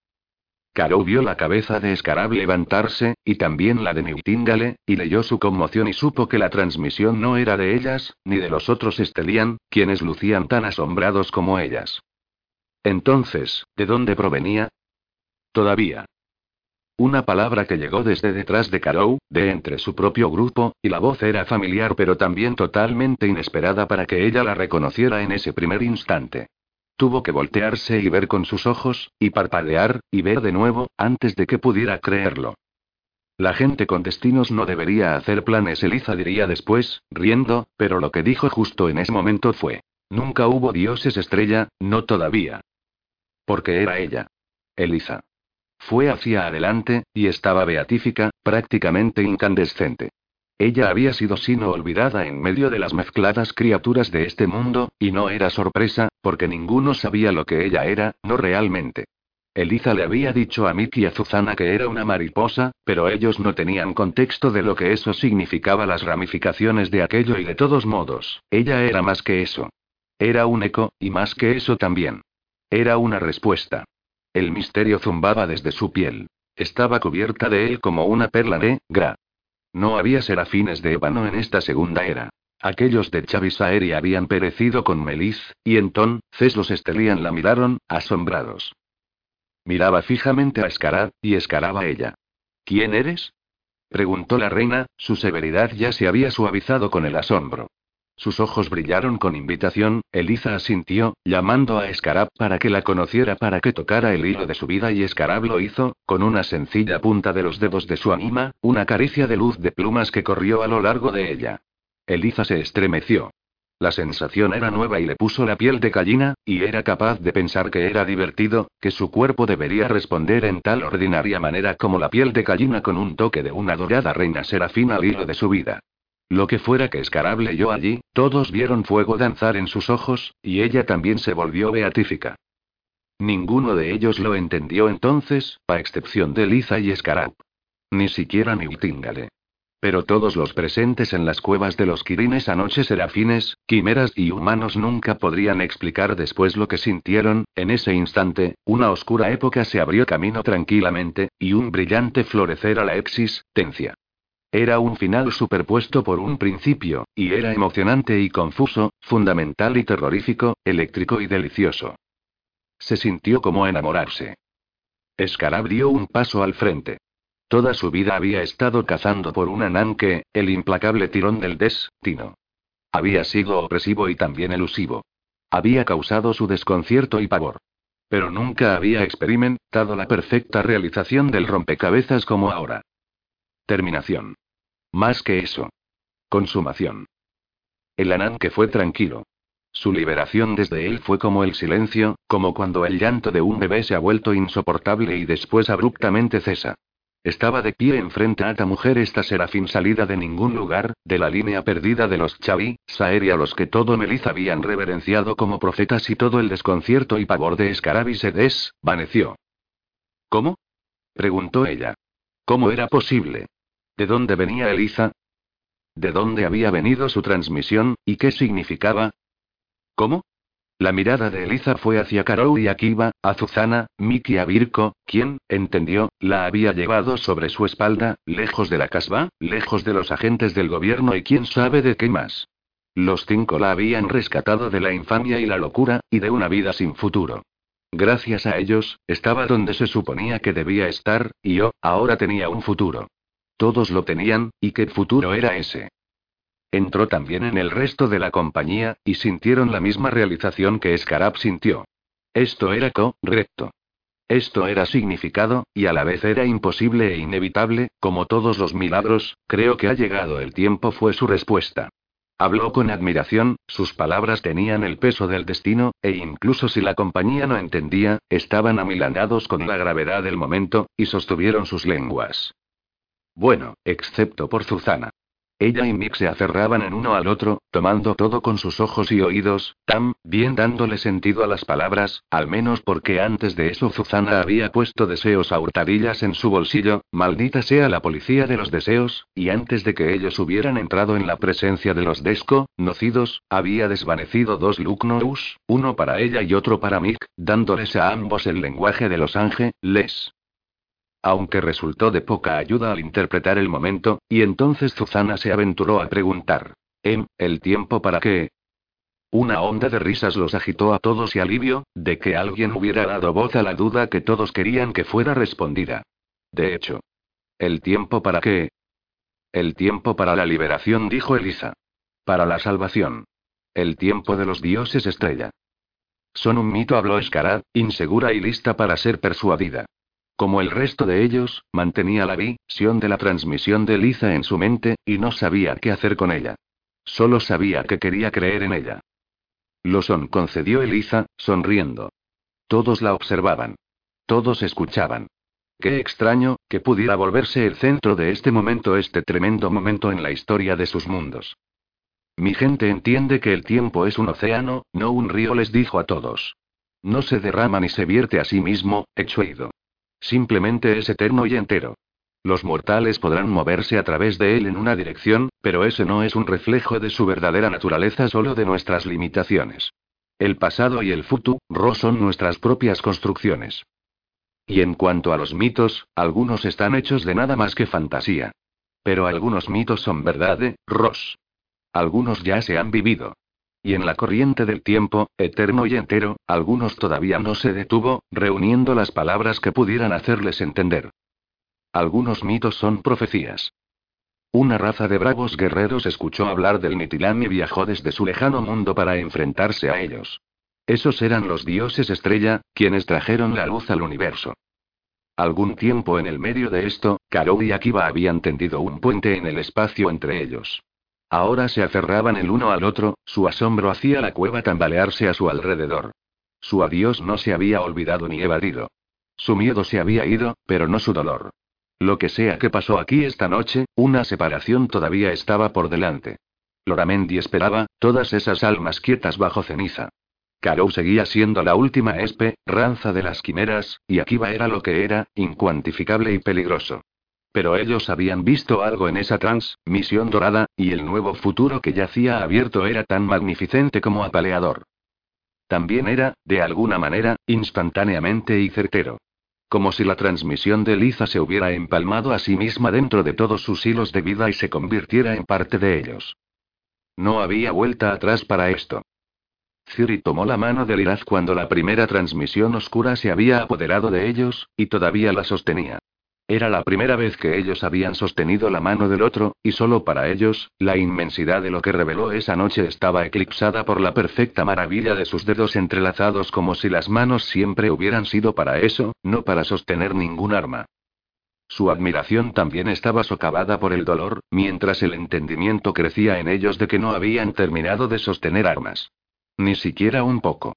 Karou vio la cabeza de Escarab levantarse, y también la de Newtingale, y leyó su conmoción y supo que la transmisión no era de ellas, ni de los otros Estelian, quienes lucían tan asombrados como ellas. Entonces, ¿de dónde provenía? Todavía. Una palabra que llegó desde detrás de Karou, de entre su propio grupo, y la voz era familiar pero también totalmente inesperada para que ella la reconociera en ese primer instante. Tuvo que voltearse y ver con sus ojos, y parpadear, y ver de nuevo, antes de que pudiera creerlo. La gente con destinos no debería hacer planes, Eliza diría después, riendo, pero lo que dijo justo en ese momento fue, nunca hubo dioses estrella, no todavía. Porque era ella. Eliza. Fue hacia adelante, y estaba beatífica, prácticamente incandescente. Ella había sido sino olvidada en medio de las mezcladas criaturas de este mundo, y no era sorpresa, porque ninguno sabía lo que ella era, no realmente. Eliza le había dicho a Mickey y a Zuzana que era una mariposa, pero ellos no tenían contexto de lo que eso significaba, las ramificaciones de aquello y de todos modos, ella era más que eso. Era un eco, y más que eso también. Era una respuesta. El misterio zumbaba desde su piel. Estaba cubierta de él como una perla negra. No había serafines de ébano en esta segunda era. Aquellos de Chavisaeri habían perecido con Melis, y entonces los Estelian la miraron, asombrados. Miraba fijamente a Escarad, y escaraba a ella. ¿Quién eres? preguntó la reina, su severidad ya se había suavizado con el asombro. Sus ojos brillaron con invitación, Eliza asintió, llamando a Escarab para que la conociera para que tocara el hilo de su vida y Escarab lo hizo, con una sencilla punta de los dedos de su anima, una caricia de luz de plumas que corrió a lo largo de ella. Eliza se estremeció. La sensación era nueva y le puso la piel de gallina, y era capaz de pensar que era divertido, que su cuerpo debería responder en tal ordinaria manera como la piel de gallina con un toque de una dorada reina serafina al hilo de su vida. Lo que fuera que Scarab leyó allí, todos vieron fuego danzar en sus ojos, y ella también se volvió beatífica. Ninguno de ellos lo entendió entonces, a excepción de Liza y Scarab. Ni siquiera Newtingale. Pero todos los presentes en las cuevas de los Kirines anoche serafines, quimeras y humanos nunca podrían explicar después lo que sintieron, en ese instante, una oscura época se abrió camino tranquilamente, y un brillante florecer a la existencia. Era un final superpuesto por un principio, y era emocionante y confuso, fundamental y terrorífico, eléctrico y delicioso. Se sintió como enamorarse. Escarab dio un paso al frente. Toda su vida había estado cazando por un ananque, el implacable tirón del destino. Había sido opresivo y también elusivo. Había causado su desconcierto y pavor. Pero nunca había experimentado la perfecta realización del rompecabezas como ahora. Terminación. Más que eso. Consumación. El ananque fue tranquilo. Su liberación desde él fue como el silencio, como cuando el llanto de un bebé se ha vuelto insoportable y después abruptamente cesa. Estaba de pie enfrente a esta mujer, esta serafín salida de ningún lugar, de la línea perdida de los Chavi, Saeri a los que todo Meliz habían reverenciado como profetas y todo el desconcierto y pavor de Escarabi se desvaneció. ¿Cómo? preguntó ella. ¿Cómo era posible? ¿De dónde venía Eliza? ¿De dónde había venido su transmisión, y qué significaba? ¿Cómo? La mirada de Eliza fue hacia Karou y Akiva, a Zuzana, Miki a Virko, quien, entendió, la había llevado sobre su espalda, lejos de la casba, lejos de los agentes del gobierno y quién sabe de qué más. Los cinco la habían rescatado de la infamia y la locura, y de una vida sin futuro. Gracias a ellos, estaba donde se suponía que debía estar, y yo, ahora tenía un futuro. Todos lo tenían, ¿y qué futuro era ese? Entró también en el resto de la compañía, y sintieron la misma realización que Scarab sintió. Esto era correcto. Esto era significado, y a la vez era imposible e inevitable, como todos los milagros, creo que ha llegado el tiempo fue su respuesta. Habló con admiración, sus palabras tenían el peso del destino, e incluso si la compañía no entendía, estaban amilanados con la gravedad del momento, y sostuvieron sus lenguas. Bueno, excepto por Zuzana. Ella y Mick se aferraban en uno al otro, tomando todo con sus ojos y oídos, tan bien dándole sentido a las palabras, al menos porque antes de eso Zuzana había puesto deseos a hurtadillas en su bolsillo, maldita sea la policía de los deseos, y antes de que ellos hubieran entrado en la presencia de los desco, nocidos, había desvanecido dos Lucknows, uno para ella y otro para Mick, dándoles a ambos el lenguaje de los ángeles aunque resultó de poca ayuda al interpretar el momento, y entonces Zuzana se aventuró a preguntar. ¿Em, el tiempo para qué? Una onda de risas los agitó a todos y alivio, de que alguien hubiera dado voz a la duda que todos querían que fuera respondida. De hecho. ¿El tiempo para qué? El tiempo para la liberación, dijo Elisa. Para la salvación. El tiempo de los dioses estrella. Son un mito, habló Escarad, insegura y lista para ser persuadida. Como el resto de ellos, mantenía la visión de la transmisión de Liza en su mente, y no sabía qué hacer con ella. Solo sabía que quería creer en ella. Lo son, concedió Eliza, sonriendo. Todos la observaban. Todos escuchaban. Qué extraño, que pudiera volverse el centro de este momento, este tremendo momento en la historia de sus mundos. Mi gente entiende que el tiempo es un océano, no un río, les dijo a todos. No se derrama ni se vierte a sí mismo, hecho ido. Simplemente es eterno y entero. Los mortales podrán moverse a través de él en una dirección, pero ese no es un reflejo de su verdadera naturaleza, solo de nuestras limitaciones. El pasado y el futuro son nuestras propias construcciones. Y en cuanto a los mitos, algunos están hechos de nada más que fantasía. Pero algunos mitos son verdad, ¿eh, Ross. Algunos ya se han vivido. Y en la corriente del tiempo, eterno y entero, algunos todavía no se detuvo, reuniendo las palabras que pudieran hacerles entender. Algunos mitos son profecías. Una raza de bravos guerreros escuchó hablar del Nitilán y viajó desde su lejano mundo para enfrentarse a ellos. Esos eran los dioses estrella, quienes trajeron la luz al universo. Algún tiempo en el medio de esto, Karou y Akiva habían tendido un puente en el espacio entre ellos. Ahora se aferraban el uno al otro, su asombro hacía la cueva tambalearse a su alrededor. Su adiós no se había olvidado ni evadido. Su miedo se había ido, pero no su dolor. Lo que sea que pasó aquí esta noche, una separación todavía estaba por delante. Loramendi esperaba, todas esas almas quietas bajo ceniza. Karou seguía siendo la última espe, ranza de las quimeras, y Akiba era lo que era, incuantificable y peligroso. Pero ellos habían visto algo en esa transmisión dorada, y el nuevo futuro que yacía abierto era tan magnificente como apaleador. También era, de alguna manera, instantáneamente y certero. Como si la transmisión de Liza se hubiera empalmado a sí misma dentro de todos sus hilos de vida y se convirtiera en parte de ellos. No había vuelta atrás para esto. Ciri tomó la mano de Liraz cuando la primera transmisión oscura se había apoderado de ellos, y todavía la sostenía. Era la primera vez que ellos habían sostenido la mano del otro, y solo para ellos, la inmensidad de lo que reveló esa noche estaba eclipsada por la perfecta maravilla de sus dedos entrelazados como si las manos siempre hubieran sido para eso, no para sostener ningún arma. Su admiración también estaba socavada por el dolor, mientras el entendimiento crecía en ellos de que no habían terminado de sostener armas. Ni siquiera un poco.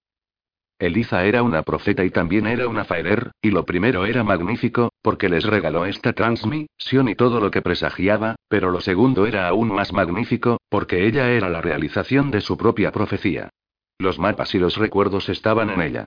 Eliza era una profeta y también era una Faerer, y lo primero era magnífico, porque les regaló esta transmisión y todo lo que presagiaba, pero lo segundo era aún más magnífico, porque ella era la realización de su propia profecía. Los mapas y los recuerdos estaban en ella.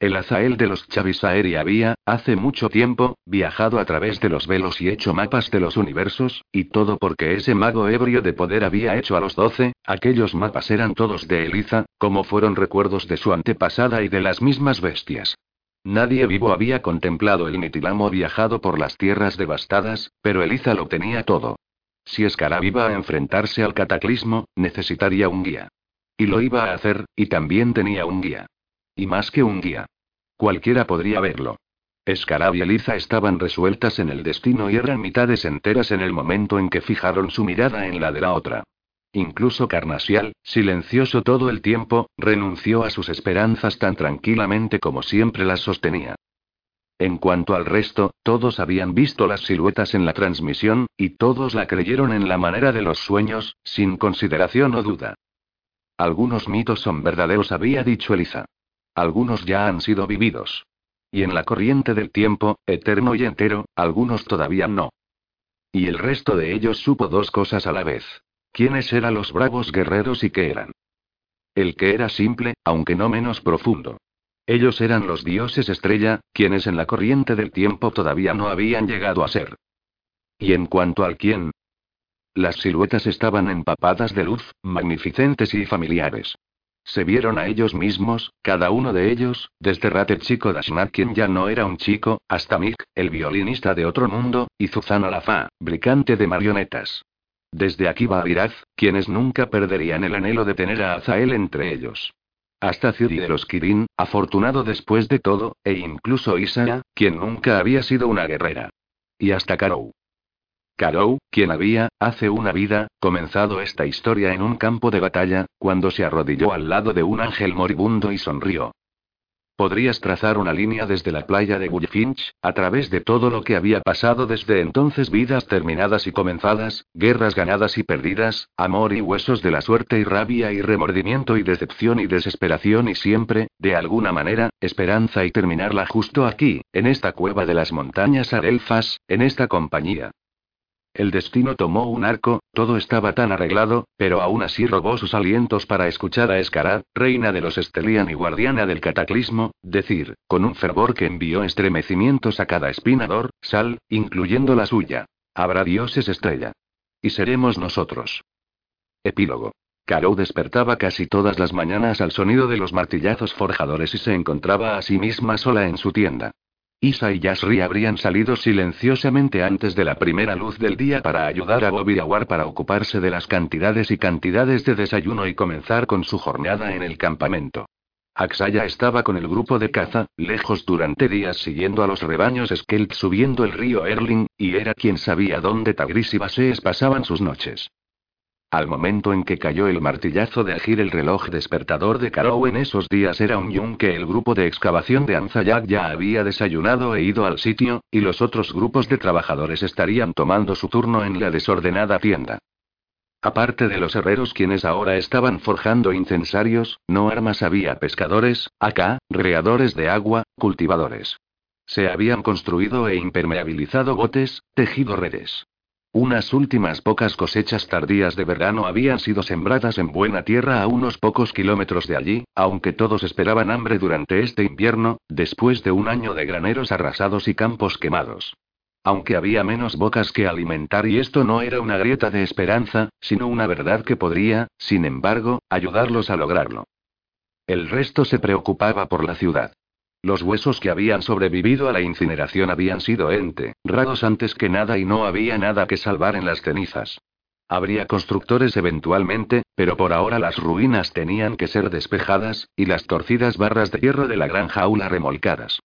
El Azael de los Chavisaeri había, hace mucho tiempo, viajado a través de los velos y hecho mapas de los universos, y todo porque ese mago ebrio de poder había hecho a los doce, aquellos mapas eran todos de Eliza, como fueron recuerdos de su antepasada y de las mismas bestias. Nadie vivo había contemplado el Nitilamo viajado por las tierras devastadas, pero Eliza lo tenía todo. Si Escarab iba a enfrentarse al cataclismo, necesitaría un guía. Y lo iba a hacer, y también tenía un guía. Y más que un guía. Cualquiera podría verlo. Escarab y Eliza estaban resueltas en el destino y eran mitades enteras en el momento en que fijaron su mirada en la de la otra. Incluso Carnasial, silencioso todo el tiempo, renunció a sus esperanzas tan tranquilamente como siempre las sostenía. En cuanto al resto, todos habían visto las siluetas en la transmisión, y todos la creyeron en la manera de los sueños, sin consideración o duda. Algunos mitos son verdaderos, había dicho Eliza. Algunos ya han sido vividos. Y en la corriente del tiempo, eterno y entero, algunos todavía no. Y el resto de ellos supo dos cosas a la vez. ¿Quiénes eran los bravos guerreros y qué eran? El que era simple, aunque no menos profundo. Ellos eran los dioses estrella, quienes en la corriente del tiempo todavía no habían llegado a ser. Y en cuanto al quién, las siluetas estaban empapadas de luz, magnificentes y familiares. Se vieron a ellos mismos, cada uno de ellos, desde Rat el chico Dashnat quien ya no era un chico, hasta Mick, el violinista de otro mundo, y Zuzana la Fa, bricante de marionetas. Desde aquí va Viraz, quienes nunca perderían el anhelo de tener a Azael entre ellos. Hasta Ciri de los Kirin, afortunado después de todo, e incluso Isaya, quien nunca había sido una guerrera. Y hasta Karou. Karou, quien había, hace una vida, comenzado esta historia en un campo de batalla, cuando se arrodilló al lado de un ángel moribundo y sonrió. Podrías trazar una línea desde la playa de Gullfinch, a través de todo lo que había pasado desde entonces, vidas terminadas y comenzadas, guerras ganadas y perdidas, amor y huesos de la suerte y rabia y remordimiento y decepción y desesperación y siempre, de alguna manera, esperanza y terminarla justo aquí, en esta cueva de las montañas Arelfas, en esta compañía. El destino tomó un arco, todo estaba tan arreglado, pero aún así robó sus alientos para escuchar a Escarad, reina de los Estelian y guardiana del cataclismo, decir, con un fervor que envió estremecimientos a cada espinador, sal, incluyendo la suya. Habrá dioses estrella. Y seremos nosotros. Epílogo. Carol despertaba casi todas las mañanas al sonido de los martillazos forjadores y se encontraba a sí misma sola en su tienda. Isa y Yasri habrían salido silenciosamente antes de la primera luz del día para ayudar a Bobby Aguar para ocuparse de las cantidades y cantidades de desayuno y comenzar con su jornada en el campamento. Axaya estaba con el grupo de caza, lejos durante días siguiendo a los rebaños Skelt subiendo el río Erling, y era quien sabía dónde Tagris y Basees pasaban sus noches. Al momento en que cayó el martillazo de agir el reloj despertador de Karou en esos días era un yun que el grupo de excavación de Anzayak ya había desayunado e ido al sitio, y los otros grupos de trabajadores estarían tomando su turno en la desordenada tienda. Aparte de los herreros quienes ahora estaban forjando incensarios, no armas había pescadores, acá, readores de agua, cultivadores. Se habían construido e impermeabilizado botes, tejido redes. Unas últimas pocas cosechas tardías de verano habían sido sembradas en buena tierra a unos pocos kilómetros de allí, aunque todos esperaban hambre durante este invierno, después de un año de graneros arrasados y campos quemados. Aunque había menos bocas que alimentar y esto no era una grieta de esperanza, sino una verdad que podría, sin embargo, ayudarlos a lograrlo. El resto se preocupaba por la ciudad. Los huesos que habían sobrevivido a la incineración habían sido enterrados antes que nada y no había nada que salvar en las cenizas. Habría constructores eventualmente, pero por ahora las ruinas tenían que ser despejadas, y las torcidas barras de hierro de la gran jaula remolcadas.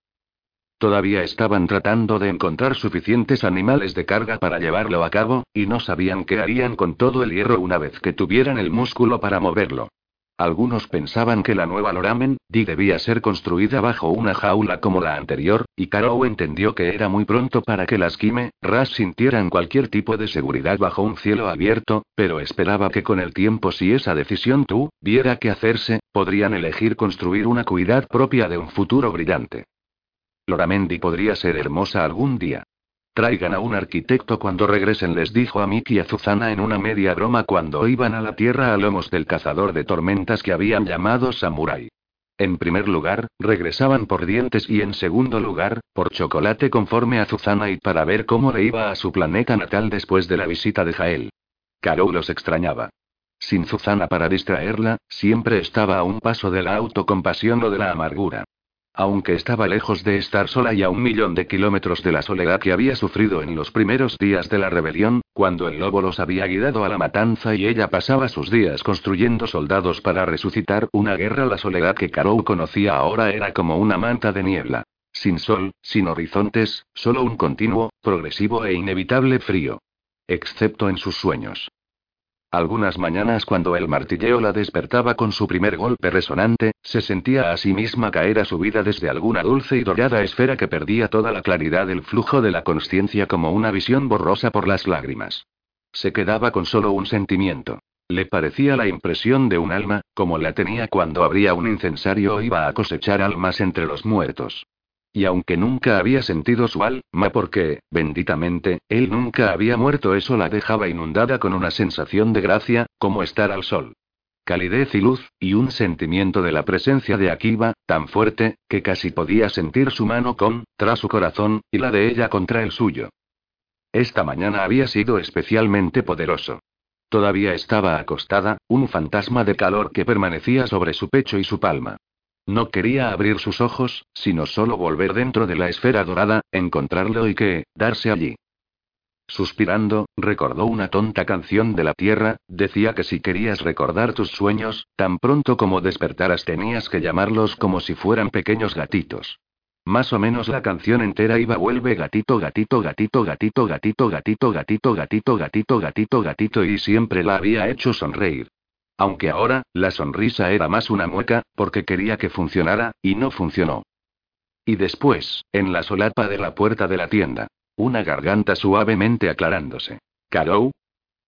Todavía estaban tratando de encontrar suficientes animales de carga para llevarlo a cabo, y no sabían qué harían con todo el hierro una vez que tuvieran el músculo para moverlo. Algunos pensaban que la nueva Loramen, Di debía ser construida bajo una jaula como la anterior, y Caro entendió que era muy pronto para que las Kime, Ras sintieran cualquier tipo de seguridad bajo un cielo abierto, pero esperaba que con el tiempo si esa decisión tuviera que hacerse, podrían elegir construir una cuidad propia de un futuro brillante. Loramendi podría ser hermosa algún día. Traigan a un arquitecto cuando regresen, les dijo a Mickey y a Zuzana en una media broma cuando iban a la tierra a lomos del cazador de tormentas que habían llamado Samurai. En primer lugar, regresaban por dientes y en segundo lugar, por chocolate conforme a Zuzana y para ver cómo le iba a su planeta natal después de la visita de Jael. Caro los extrañaba. Sin Zuzana para distraerla, siempre estaba a un paso de la autocompasión o de la amargura. Aunque estaba lejos de estar sola y a un millón de kilómetros de la soledad que había sufrido en los primeros días de la rebelión, cuando el lobo los había guiado a la matanza y ella pasaba sus días construyendo soldados para resucitar una guerra, la soledad que Karou conocía ahora era como una manta de niebla. Sin sol, sin horizontes, solo un continuo, progresivo e inevitable frío. Excepto en sus sueños. Algunas mañanas cuando el martilleo la despertaba con su primer golpe resonante, se sentía a sí misma caer a su vida desde alguna dulce y dorada esfera que perdía toda la claridad del flujo de la conciencia como una visión borrosa por las lágrimas. Se quedaba con solo un sentimiento. Le parecía la impresión de un alma, como la tenía cuando abría un incensario o iba a cosechar almas entre los muertos. Y aunque nunca había sentido su alma porque, benditamente, él nunca había muerto, eso la dejaba inundada con una sensación de gracia, como estar al sol. Calidez y luz, y un sentimiento de la presencia de Akiba, tan fuerte, que casi podía sentir su mano con, tras su corazón, y la de ella contra el suyo. Esta mañana había sido especialmente poderoso. Todavía estaba acostada, un fantasma de calor que permanecía sobre su pecho y su palma. No quería abrir sus ojos, sino solo volver dentro de la esfera dorada, encontrarlo y que, darse allí. Suspirando, recordó una tonta canción de la tierra, decía que si querías recordar tus sueños, tan pronto como despertaras tenías que llamarlos como si fueran pequeños gatitos. Más o menos la canción entera iba vuelve gatito gatito gatito gatito gatito gatito gatito gatito gatito gatito gatito y siempre la había hecho sonreír. Aunque ahora, la sonrisa era más una mueca, porque quería que funcionara, y no funcionó. Y después, en la solapa de la puerta de la tienda, una garganta suavemente aclarándose. ¿Carou?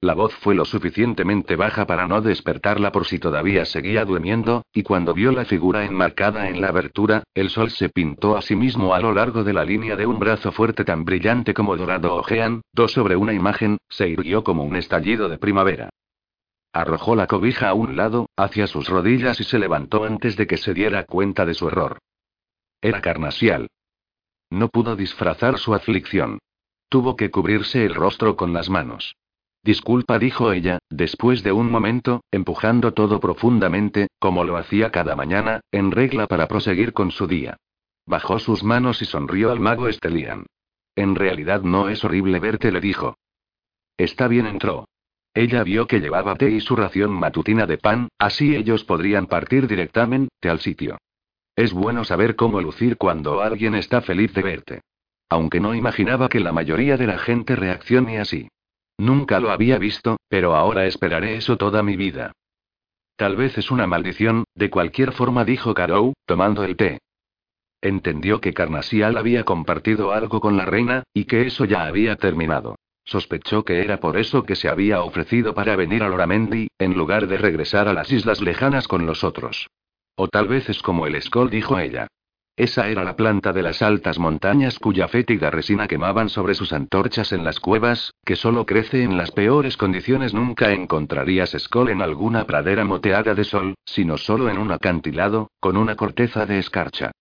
La voz fue lo suficientemente baja para no despertarla por si todavía seguía durmiendo, y cuando vio la figura enmarcada en la abertura, el sol se pintó a sí mismo a lo largo de la línea de un brazo fuerte tan brillante como dorado ojean, dos sobre una imagen, se irguió como un estallido de primavera. Arrojó la cobija a un lado, hacia sus rodillas y se levantó antes de que se diera cuenta de su error. Era carnasial. No pudo disfrazar su aflicción. Tuvo que cubrirse el rostro con las manos. Disculpa, dijo ella, después de un momento, empujando todo profundamente, como lo hacía cada mañana, en regla para proseguir con su día. Bajó sus manos y sonrió al mago Estelian. En realidad no es horrible verte, le dijo. Está bien, entró. Ella vio que llevaba té y su ración matutina de pan, así ellos podrían partir directamente al sitio. Es bueno saber cómo lucir cuando alguien está feliz de verte. Aunque no imaginaba que la mayoría de la gente reaccione así. Nunca lo había visto, pero ahora esperaré eso toda mi vida. Tal vez es una maldición, de cualquier forma dijo Karou, tomando el té. Entendió que Carnasial había compartido algo con la reina, y que eso ya había terminado. Sospechó que era por eso que se había ofrecido para venir a Loramendi, en lugar de regresar a las islas lejanas con los otros. O tal vez es como el Skoll dijo ella. Esa era la planta de las altas montañas cuya fétida resina quemaban sobre sus antorchas en las cuevas, que solo crece en las peores condiciones. Nunca encontrarías Skoll en alguna pradera moteada de sol, sino solo en un acantilado, con una corteza de escarcha.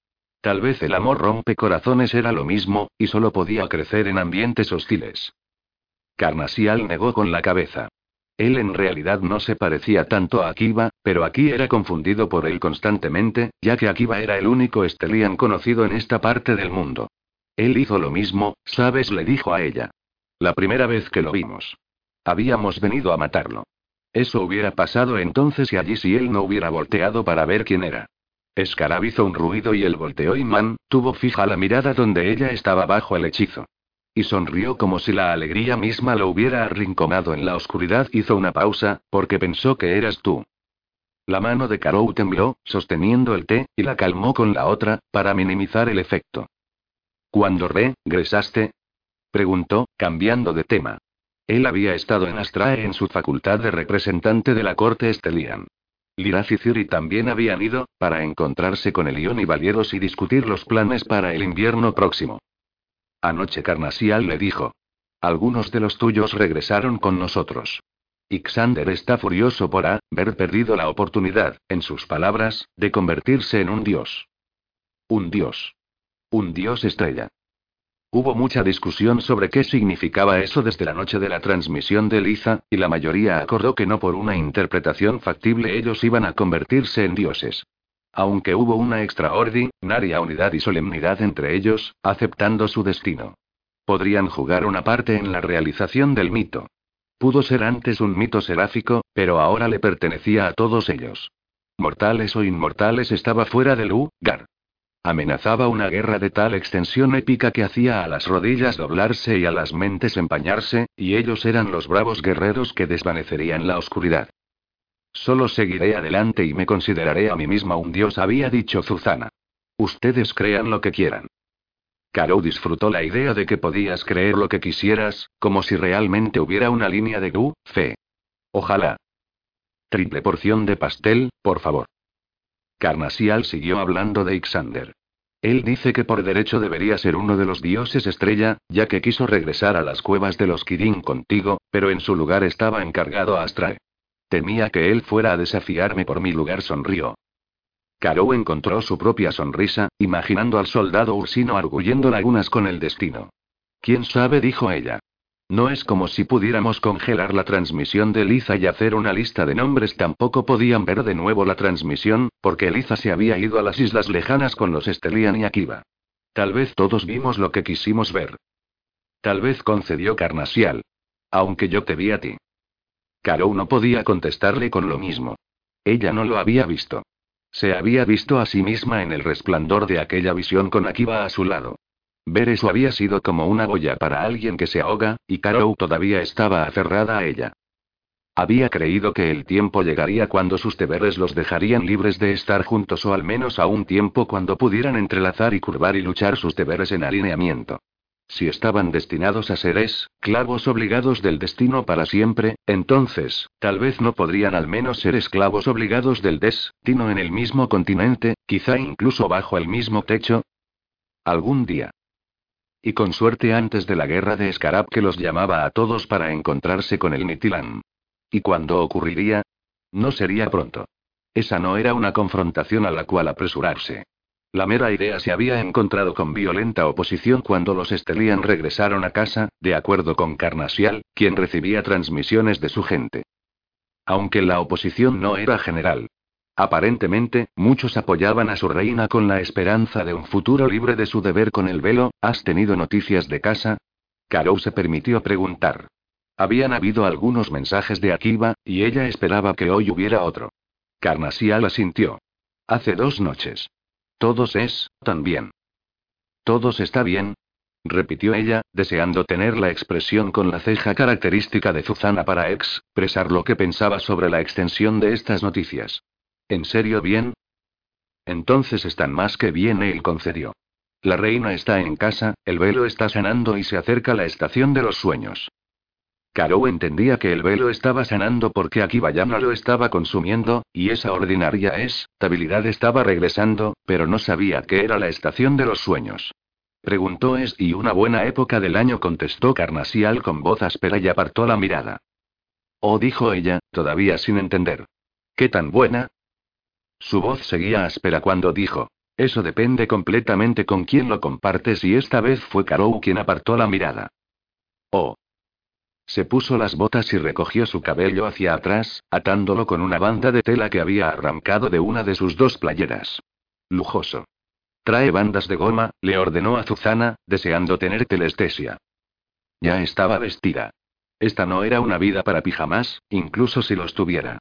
Tal vez el amor rompe corazones era lo mismo, y solo podía crecer en ambientes hostiles. Carnasial negó con la cabeza. Él en realidad no se parecía tanto a Akiva, pero aquí era confundido por él constantemente, ya que Akiva era el único Estelian conocido en esta parte del mundo. Él hizo lo mismo, ¿sabes? le dijo a ella. La primera vez que lo vimos. Habíamos venido a matarlo. Eso hubiera pasado entonces y allí si él no hubiera volteado para ver quién era. Escarab hizo un ruido y él volteó y Man, tuvo fija la mirada donde ella estaba bajo el hechizo. Y sonrió como si la alegría misma lo hubiera arrinconado en la oscuridad. Hizo una pausa, porque pensó que eras tú. La mano de Carou tembló, sosteniendo el té, y la calmó con la otra, para minimizar el efecto. ¿Cuándo regresaste? preguntó, cambiando de tema. Él había estado en Astrae en su facultad de representante de la corte Estelian. Liraz y Ciri también habían ido, para encontrarse con Elión y Valieros y discutir los planes para el invierno próximo. Anoche Carnasial le dijo. Algunos de los tuyos regresaron con nosotros. Ixander está furioso por haber perdido la oportunidad, en sus palabras, de convertirse en un dios. Un dios. Un dios estrella. Hubo mucha discusión sobre qué significaba eso desde la noche de la transmisión de Liza, y la mayoría acordó que no por una interpretación factible ellos iban a convertirse en dioses. Aunque hubo una extraordinaria unidad y solemnidad entre ellos, aceptando su destino. Podrían jugar una parte en la realización del mito. Pudo ser antes un mito seráfico, pero ahora le pertenecía a todos ellos. Mortales o inmortales estaba fuera del lugar. Amenazaba una guerra de tal extensión épica que hacía a las rodillas doblarse y a las mentes empañarse, y ellos eran los bravos guerreros que desvanecerían la oscuridad. Solo seguiré adelante y me consideraré a mí misma un dios, había dicho Zuzana. Ustedes crean lo que quieran. Caro disfrutó la idea de que podías creer lo que quisieras, como si realmente hubiera una línea de tu fe. Ojalá. Triple porción de pastel, por favor. Carnasial siguió hablando de Ixander. Él dice que por derecho debería ser uno de los dioses estrella, ya que quiso regresar a las cuevas de los Kirin contigo, pero en su lugar estaba encargado a Astrae. Temía que él fuera a desafiarme por mi lugar, sonrió. Caro encontró su propia sonrisa, imaginando al soldado ursino arguyendo lagunas con el destino. ¿Quién sabe? dijo ella. No es como si pudiéramos congelar la transmisión de Liza y hacer una lista de nombres. Tampoco podían ver de nuevo la transmisión, porque Liza se había ido a las islas lejanas con los Estelian y Akiva. Tal vez todos vimos lo que quisimos ver. Tal vez concedió Carnasial. Aunque yo te vi a ti. Carol no podía contestarle con lo mismo. Ella no lo había visto. Se había visto a sí misma en el resplandor de aquella visión con Akiva a su lado. Ver eso había sido como una boya para alguien que se ahoga, y Carol todavía estaba aferrada a ella. Había creído que el tiempo llegaría cuando sus deberes los dejarían libres de estar juntos o al menos a un tiempo cuando pudieran entrelazar y curvar y luchar sus deberes en alineamiento. Si estaban destinados a ser esclavos obligados del destino para siempre, entonces, tal vez no podrían al menos ser esclavos obligados del destino en el mismo continente, quizá incluso bajo el mismo techo. Algún día. Y con suerte antes de la guerra de Scarab que los llamaba a todos para encontrarse con el Nitilan. ¿Y cuándo ocurriría? No sería pronto. Esa no era una confrontación a la cual apresurarse. La mera idea se había encontrado con violenta oposición cuando los Estelian regresaron a casa, de acuerdo con Carnasial, quien recibía transmisiones de su gente. Aunque la oposición no era general. Aparentemente, muchos apoyaban a su reina con la esperanza de un futuro libre de su deber con el velo. ¿Has tenido noticias de casa? Caro se permitió preguntar. Habían habido algunos mensajes de Akiva, y ella esperaba que hoy hubiera otro. Carnasial asintió. Hace dos noches. Todos es, también. Todos está bien. Repitió ella, deseando tener la expresión con la ceja característica de Zuzana para expresar lo que pensaba sobre la extensión de estas noticias. ¿En serio bien? Entonces están más que bien, él concedió. La reina está en casa, el velo está sanando y se acerca la estación de los sueños. Karou entendía que el velo estaba sanando porque aquí Bayana lo estaba consumiendo, y esa ordinaria estabilidad estaba regresando, pero no sabía que era la estación de los sueños. Preguntó es y una buena época del año contestó Carnasial con voz áspera y apartó la mirada. Oh, dijo ella, todavía sin entender. ¿Qué tan buena? Su voz seguía áspera cuando dijo. Eso depende completamente con quién lo compartes y esta vez fue Karou quien apartó la mirada. Oh. Se puso las botas y recogió su cabello hacia atrás, atándolo con una banda de tela que había arrancado de una de sus dos playeras. Lujoso. Trae bandas de goma, le ordenó a Zuzana, deseando tener telestesia. Ya estaba vestida. Esta no era una vida para pijamas, incluso si los tuviera.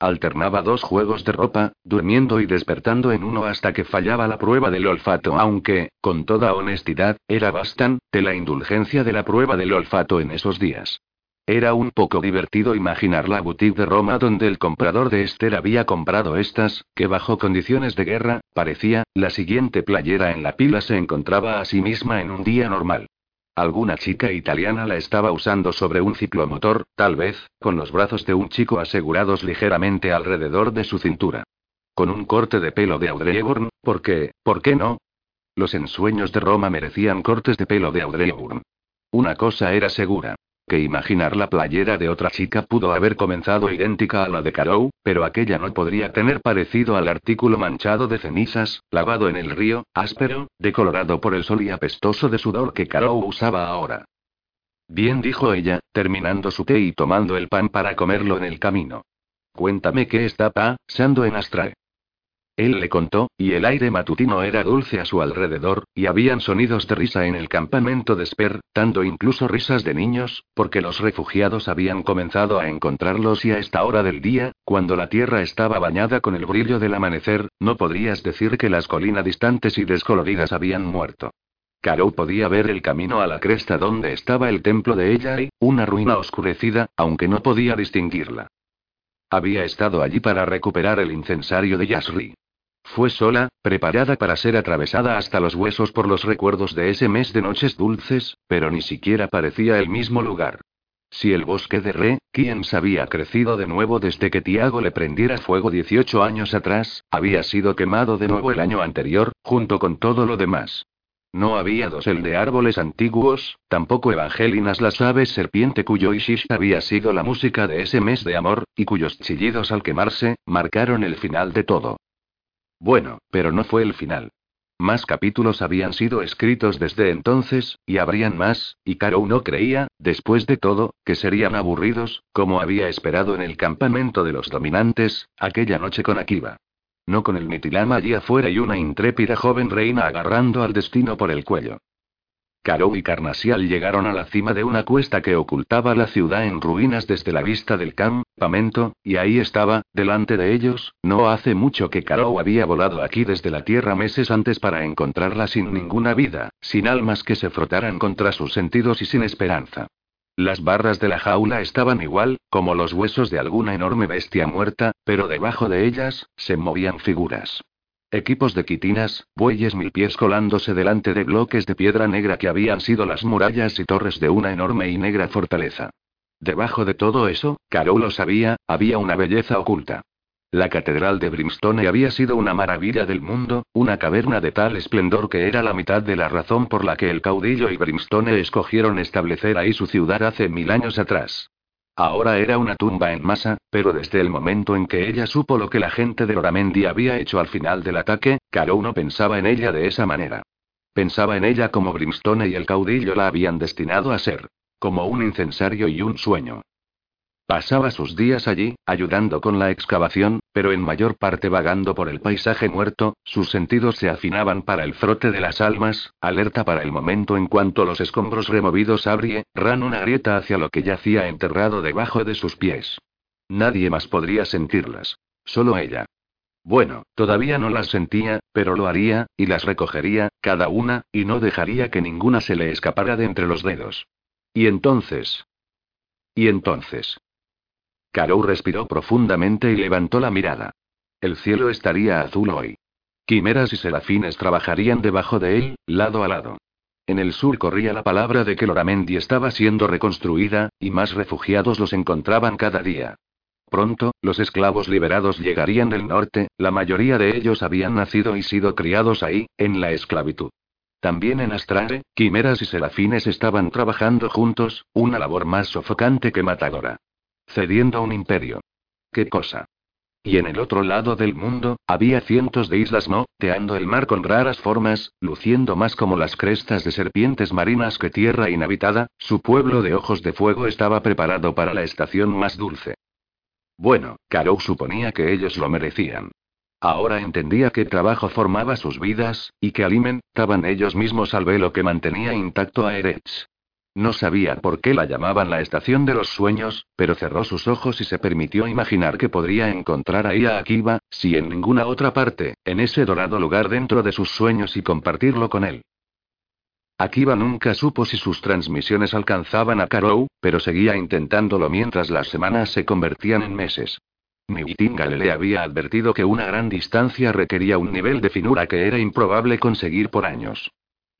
Alternaba dos juegos de ropa, durmiendo y despertando en uno hasta que fallaba la prueba del olfato, aunque, con toda honestidad, era bastante la indulgencia de la prueba del olfato en esos días. Era un poco divertido imaginar la boutique de Roma donde el comprador de Esther había comprado estas, que bajo condiciones de guerra, parecía, la siguiente playera en la pila se encontraba a sí misma en un día normal. Alguna chica italiana la estaba usando sobre un ciclomotor, tal vez, con los brazos de un chico asegurados ligeramente alrededor de su cintura. Con un corte de pelo de Audrey Hepburn, qué? ¿por qué no? Los ensueños de Roma merecían cortes de pelo de Audrey Hepburn. Una cosa era segura que imaginar la playera de otra chica pudo haber comenzado idéntica a la de Carou, pero aquella no podría tener parecido al artículo manchado de cenizas, lavado en el río, áspero, decolorado por el sol y apestoso de sudor que Carou usaba ahora. Bien, dijo ella, terminando su té y tomando el pan para comerlo en el camino. Cuéntame qué está pasando en Astra. Él le contó, y el aire matutino era dulce a su alrededor, y habían sonidos de risa en el campamento de Sper, tanto incluso risas de niños, porque los refugiados habían comenzado a encontrarlos y a esta hora del día, cuando la tierra estaba bañada con el brillo del amanecer, no podrías decir que las colinas distantes y descoloridas habían muerto. Caro podía ver el camino a la cresta donde estaba el templo de ella y, una ruina oscurecida, aunque no podía distinguirla. Había estado allí para recuperar el incensario de Yasri. Fue sola, preparada para ser atravesada hasta los huesos por los recuerdos de ese mes de noches dulces, pero ni siquiera parecía el mismo lugar. Si el bosque de Re, quien había crecido de nuevo desde que Tiago le prendiera fuego 18 años atrás, había sido quemado de nuevo el año anterior, junto con todo lo demás. No había dosel de árboles antiguos, tampoco evangelinas las aves serpiente cuyo ishish había sido la música de ese mes de amor, y cuyos chillidos al quemarse, marcaron el final de todo. Bueno, pero no fue el final. Más capítulos habían sido escritos desde entonces, y habrían más, y Caro no creía, después de todo, que serían aburridos, como había esperado en el campamento de los dominantes, aquella noche con Akiva. No con el Mitilama allí afuera y una intrépida joven reina agarrando al destino por el cuello. Caro y Carnasial llegaron a la cima de una cuesta que ocultaba la ciudad en ruinas desde la vista del campamento, y ahí estaba, delante de ellos, no hace mucho que Caro había volado aquí desde la tierra meses antes para encontrarla sin ninguna vida, sin almas que se frotaran contra sus sentidos y sin esperanza. Las barras de la jaula estaban igual, como los huesos de alguna enorme bestia muerta, pero debajo de ellas, se movían figuras. Equipos de quitinas, bueyes mil pies colándose delante de bloques de piedra negra que habían sido las murallas y torres de una enorme y negra fortaleza. Debajo de todo eso, Carol lo sabía, había una belleza oculta. La catedral de Brimstone había sido una maravilla del mundo, una caverna de tal esplendor que era la mitad de la razón por la que el caudillo y Brimstone escogieron establecer ahí su ciudad hace mil años atrás. Ahora era una tumba en masa, pero desde el momento en que ella supo lo que la gente de Oramendi había hecho al final del ataque, Caro no pensaba en ella de esa manera. Pensaba en ella como Brimstone y el caudillo la habían destinado a ser. Como un incensario y un sueño. Pasaba sus días allí, ayudando con la excavación, pero en mayor parte vagando por el paisaje muerto, sus sentidos se afinaban para el frote de las almas, alerta para el momento en cuanto los escombros removidos ran una grieta hacia lo que yacía enterrado debajo de sus pies. Nadie más podría sentirlas. Solo ella. Bueno, todavía no las sentía, pero lo haría, y las recogería, cada una, y no dejaría que ninguna se le escapara de entre los dedos. Y entonces. Y entonces. Karou respiró profundamente y levantó la mirada. El cielo estaría azul hoy. Quimeras y serafines trabajarían debajo de él, lado a lado. En el sur corría la palabra de que Loramendi estaba siendo reconstruida, y más refugiados los encontraban cada día. Pronto, los esclavos liberados llegarían del norte, la mayoría de ellos habían nacido y sido criados ahí, en la esclavitud. También en Astrare, quimeras y serafines estaban trabajando juntos, una labor más sofocante que matadora. Cediendo a un imperio. ¿Qué cosa? Y en el otro lado del mundo, había cientos de islas moteando el mar con raras formas, luciendo más como las crestas de serpientes marinas que tierra inhabitada, su pueblo de ojos de fuego estaba preparado para la estación más dulce. Bueno, Karou suponía que ellos lo merecían. Ahora entendía qué trabajo formaba sus vidas, y que alimentaban ellos mismos al velo que mantenía intacto a Eretz. No sabía por qué la llamaban la estación de los sueños, pero cerró sus ojos y se permitió imaginar que podría encontrar ahí a Akiva, si en ninguna otra parte, en ese dorado lugar dentro de sus sueños y compartirlo con él. Akiva nunca supo si sus transmisiones alcanzaban a Karou, pero seguía intentándolo mientras las semanas se convertían en meses. Nightingale le había advertido que una gran distancia requería un nivel de finura que era improbable conseguir por años.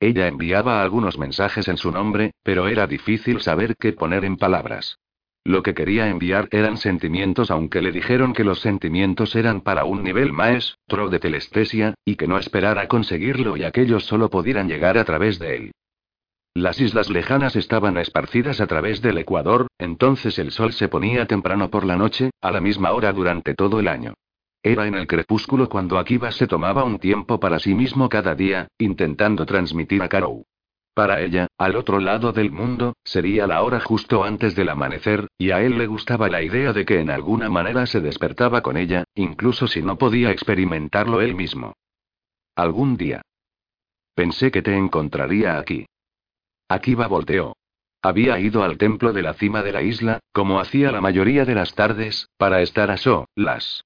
Ella enviaba algunos mensajes en su nombre, pero era difícil saber qué poner en palabras. Lo que quería enviar eran sentimientos, aunque le dijeron que los sentimientos eran para un nivel maestro de telestesia, y que no esperara conseguirlo y aquellos solo pudieran llegar a través de él. Las islas lejanas estaban esparcidas a través del Ecuador, entonces el sol se ponía temprano por la noche, a la misma hora durante todo el año. Era en el crepúsculo cuando Akiba se tomaba un tiempo para sí mismo cada día, intentando transmitir a Karou. Para ella, al otro lado del mundo, sería la hora justo antes del amanecer, y a él le gustaba la idea de que en alguna manera se despertaba con ella, incluso si no podía experimentarlo él mismo. Algún día. Pensé que te encontraría aquí. Akiba volteó. Había ido al templo de la cima de la isla, como hacía la mayoría de las tardes, para estar a las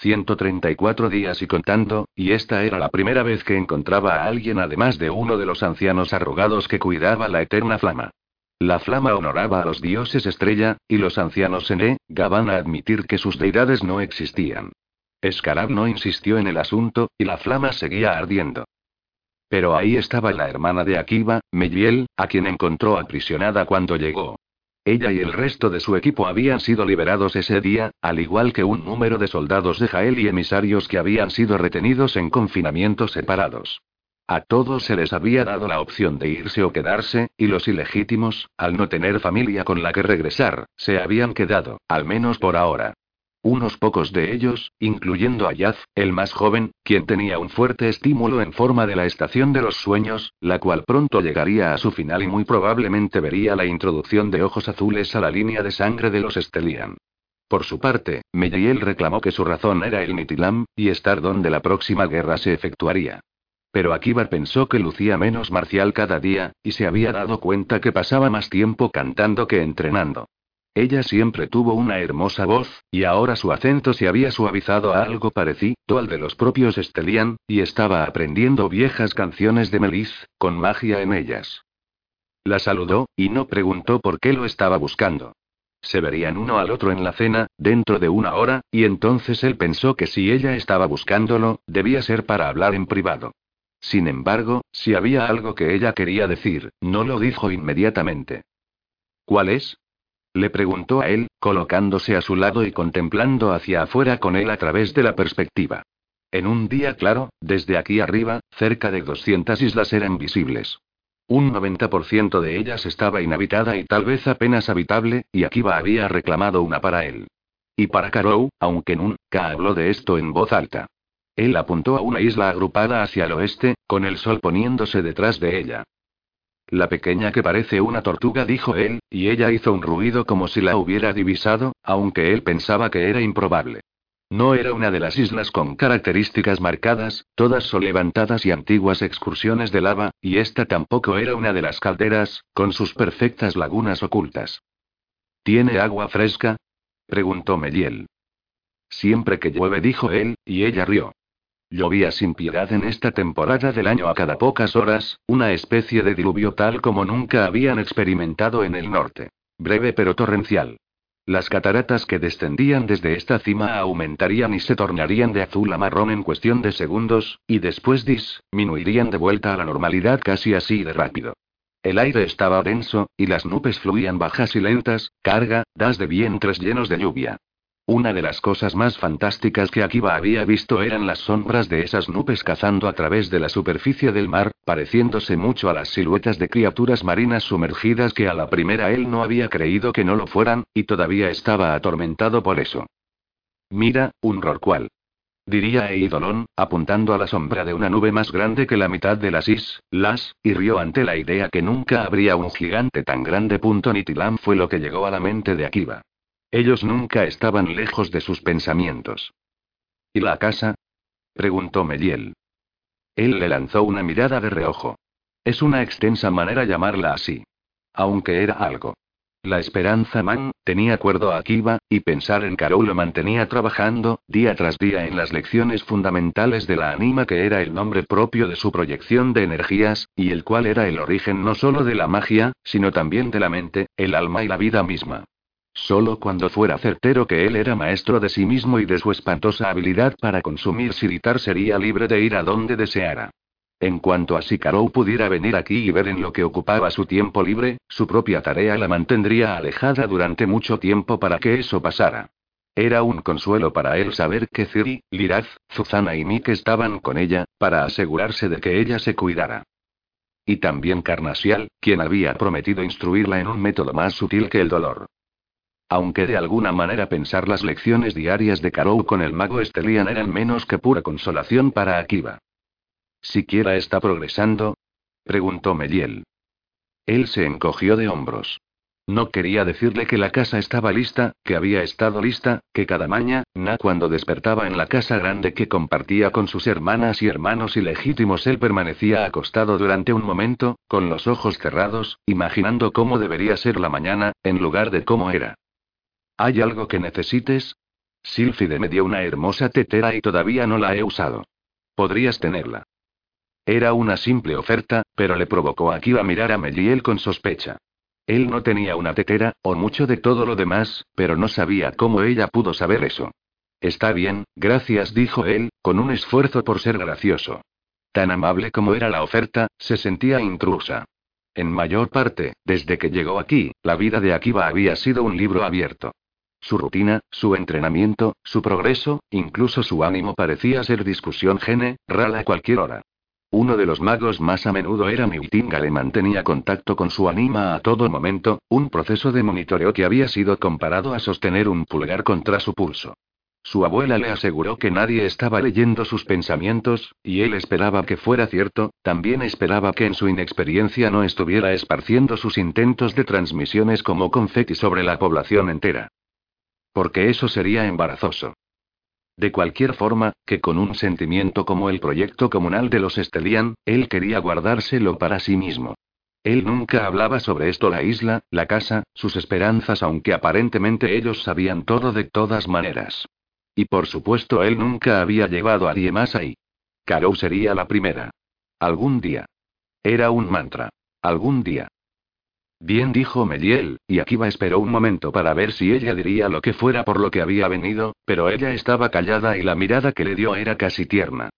134 días y contando, y esta era la primera vez que encontraba a alguien además de uno de los ancianos arrugados que cuidaba la eterna flama. La flama honoraba a los dioses estrella, y los ancianos en E, gaban a admitir que sus deidades no existían. Escarab no insistió en el asunto, y la flama seguía ardiendo. Pero ahí estaba la hermana de Akiva, Meyiel, a quien encontró aprisionada cuando llegó. Ella y el resto de su equipo habían sido liberados ese día, al igual que un número de soldados de Jael y emisarios que habían sido retenidos en confinamientos separados. A todos se les había dado la opción de irse o quedarse, y los ilegítimos, al no tener familia con la que regresar, se habían quedado, al menos por ahora. Unos pocos de ellos, incluyendo a Yaz, el más joven, quien tenía un fuerte estímulo en forma de la estación de los sueños, la cual pronto llegaría a su final y muy probablemente vería la introducción de ojos azules a la línea de sangre de los Estelian. Por su parte, Meyiel reclamó que su razón era el Nitilam, y estar donde la próxima guerra se efectuaría. Pero Akibar pensó que lucía menos marcial cada día, y se había dado cuenta que pasaba más tiempo cantando que entrenando. Ella siempre tuvo una hermosa voz, y ahora su acento se había suavizado a algo parecido al de los propios Estelian, y estaba aprendiendo viejas canciones de Melis, con magia en ellas. La saludó, y no preguntó por qué lo estaba buscando. Se verían uno al otro en la cena, dentro de una hora, y entonces él pensó que si ella estaba buscándolo, debía ser para hablar en privado. Sin embargo, si había algo que ella quería decir, no lo dijo inmediatamente. ¿Cuál es? Le preguntó a él, colocándose a su lado y contemplando hacia afuera con él a través de la perspectiva. En un día claro, desde aquí arriba, cerca de 200 islas eran visibles. Un 90% de ellas estaba inhabitada y tal vez apenas habitable, y Akiva había reclamado una para él. Y para Karou, aunque nunca habló de esto en voz alta. Él apuntó a una isla agrupada hacia el oeste, con el sol poniéndose detrás de ella. La pequeña que parece una tortuga, dijo él, y ella hizo un ruido como si la hubiera divisado, aunque él pensaba que era improbable. No era una de las islas con características marcadas, todas son levantadas y antiguas excursiones de lava, y esta tampoco era una de las calderas, con sus perfectas lagunas ocultas. ¿Tiene agua fresca? preguntó Meliel. Siempre que llueve, dijo él, y ella rió. Llovía sin piedad en esta temporada del año a cada pocas horas, una especie de diluvio tal como nunca habían experimentado en el norte. Breve pero torrencial. Las cataratas que descendían desde esta cima aumentarían y se tornarían de azul a marrón en cuestión de segundos, y después disminuirían de vuelta a la normalidad casi así de rápido. El aire estaba denso, y las nubes fluían bajas y lentas, carga, das de vientres llenos de lluvia. Una de las cosas más fantásticas que Akiba había visto eran las sombras de esas nubes cazando a través de la superficie del mar, pareciéndose mucho a las siluetas de criaturas marinas sumergidas que a la primera él no había creído que no lo fueran, y todavía estaba atormentado por eso. Mira, un rorcual. Diría Eidolon, apuntando a la sombra de una nube más grande que la mitad de las islas, y rió ante la idea que nunca habría un gigante tan grande. Nitilam fue lo que llegó a la mente de Akiba. Ellos nunca estaban lejos de sus pensamientos. ¿Y la casa? preguntó Meliel. Él le lanzó una mirada de reojo. Es una extensa manera llamarla así. Aunque era algo. La esperanza man, tenía acuerdo a Akiva, y pensar en Carol lo mantenía trabajando, día tras día en las lecciones fundamentales de la anima que era el nombre propio de su proyección de energías, y el cual era el origen no solo de la magia, sino también de la mente, el alma y la vida misma. Solo cuando fuera certero que él era maestro de sí mismo y de su espantosa habilidad para consumir Siritar sería libre de ir a donde deseara. En cuanto a si pudiera venir aquí y ver en lo que ocupaba su tiempo libre, su propia tarea la mantendría alejada durante mucho tiempo para que eso pasara. Era un consuelo para él saber que Ciri, Liraz, Zuzana y Mick estaban con ella, para asegurarse de que ella se cuidara. Y también Carnasial, quien había prometido instruirla en un método más sutil que el dolor. Aunque de alguna manera pensar las lecciones diarias de Karou con el mago Estelian eran menos que pura consolación para Akiva. ¿Siquiera está progresando? preguntó Meliel. Él se encogió de hombros. No quería decirle que la casa estaba lista, que había estado lista, que cada mañana, cuando despertaba en la casa grande que compartía con sus hermanas y hermanos ilegítimos, él permanecía acostado durante un momento, con los ojos cerrados, imaginando cómo debería ser la mañana, en lugar de cómo era. ¿Hay algo que necesites? Silfide me dio una hermosa tetera y todavía no la he usado. Podrías tenerla. Era una simple oferta, pero le provocó a a mirar a Meliel con sospecha. Él no tenía una tetera, o mucho de todo lo demás, pero no sabía cómo ella pudo saber eso. Está bien, gracias, dijo él, con un esfuerzo por ser gracioso. Tan amable como era la oferta, se sentía intrusa. En mayor parte, desde que llegó aquí, la vida de Akiva había sido un libro abierto. Su rutina, su entrenamiento, su progreso, incluso su ánimo parecía ser discusión general a cualquier hora. Uno de los magos más a menudo era Miutinga, le mantenía contacto con su anima a todo momento, un proceso de monitoreo que había sido comparado a sostener un pulgar contra su pulso. Su abuela le aseguró que nadie estaba leyendo sus pensamientos, y él esperaba que fuera cierto, también esperaba que en su inexperiencia no estuviera esparciendo sus intentos de transmisiones como confeti sobre la población entera. Porque eso sería embarazoso. De cualquier forma, que con un sentimiento como el proyecto comunal de los Estelian, él quería guardárselo para sí mismo. Él nunca hablaba sobre esto la isla, la casa, sus esperanzas, aunque aparentemente ellos sabían todo de todas maneras. Y por supuesto él nunca había llevado a nadie más ahí. Karou sería la primera. Algún día. Era un mantra. Algún día. Bien dijo Meliel, y Akiva esperó un momento para ver si ella diría lo que fuera por lo que había venido, pero ella estaba callada y la mirada que le dio era casi tierna.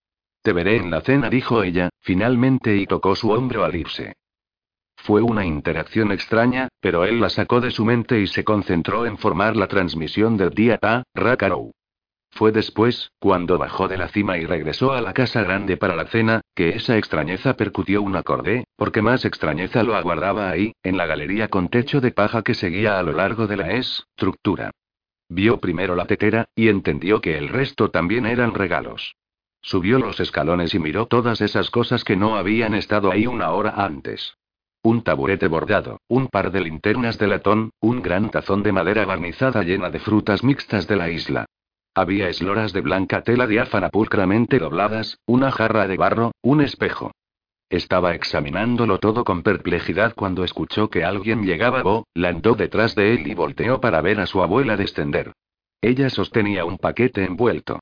Te veré en la cena, dijo ella, finalmente y tocó su hombro al irse. Fue una interacción extraña, pero él la sacó de su mente y se concentró en formar la transmisión del día Ta, Rakarou. Fue después, cuando bajó de la cima y regresó a la casa grande para la cena, que esa extrañeza percutió un acorde, porque más extrañeza lo aguardaba ahí, en la galería con techo de paja que seguía a lo largo de la estructura. Vio primero la tetera, y entendió que el resto también eran regalos. Subió los escalones y miró todas esas cosas que no habían estado ahí una hora antes. Un taburete bordado, un par de linternas de latón, un gran tazón de madera barnizada llena de frutas mixtas de la isla, había esloras de blanca tela diáfana pulcramente dobladas, una jarra de barro, un espejo. Estaba examinándolo todo con perplejidad cuando escuchó que alguien llegaba. Bo, landó detrás de él y volteó para ver a su abuela descender. Ella sostenía un paquete envuelto.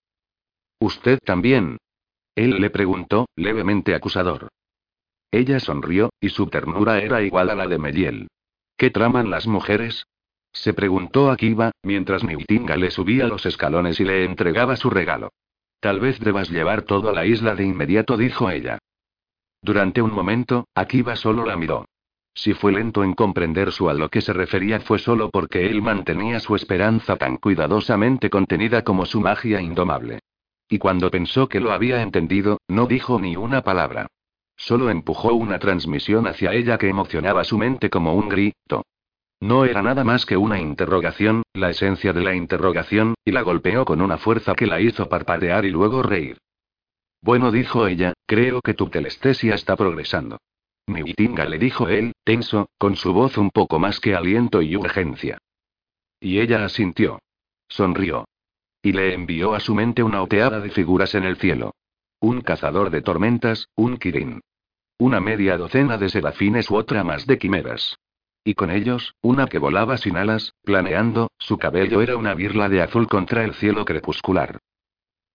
¿Usted también? Él le preguntó, levemente acusador. Ella sonrió, y su ternura era igual a la de Meliel. ¿Qué traman las mujeres? Se preguntó Akiba, mientras Niutinga le subía los escalones y le entregaba su regalo. Tal vez debas llevar todo a la isla de inmediato, dijo ella. Durante un momento, Akiba solo la miró. Si fue lento en comprender su a lo que se refería fue solo porque él mantenía su esperanza tan cuidadosamente contenida como su magia indomable. Y cuando pensó que lo había entendido, no dijo ni una palabra. Solo empujó una transmisión hacia ella que emocionaba su mente como un grito. No era nada más que una interrogación, la esencia de la interrogación, y la golpeó con una fuerza que la hizo parpadear y luego reír. Bueno, dijo ella, creo que tu telestesia está progresando. Niutinga le dijo él, tenso, con su voz un poco más que aliento y urgencia. Y ella asintió. Sonrió. Y le envió a su mente una oteada de figuras en el cielo. Un cazador de tormentas, un kirin. Una media docena de serafines u otra más de quimeras. Y con ellos, una que volaba sin alas, planeando, su cabello era una birla de azul contra el cielo crepuscular.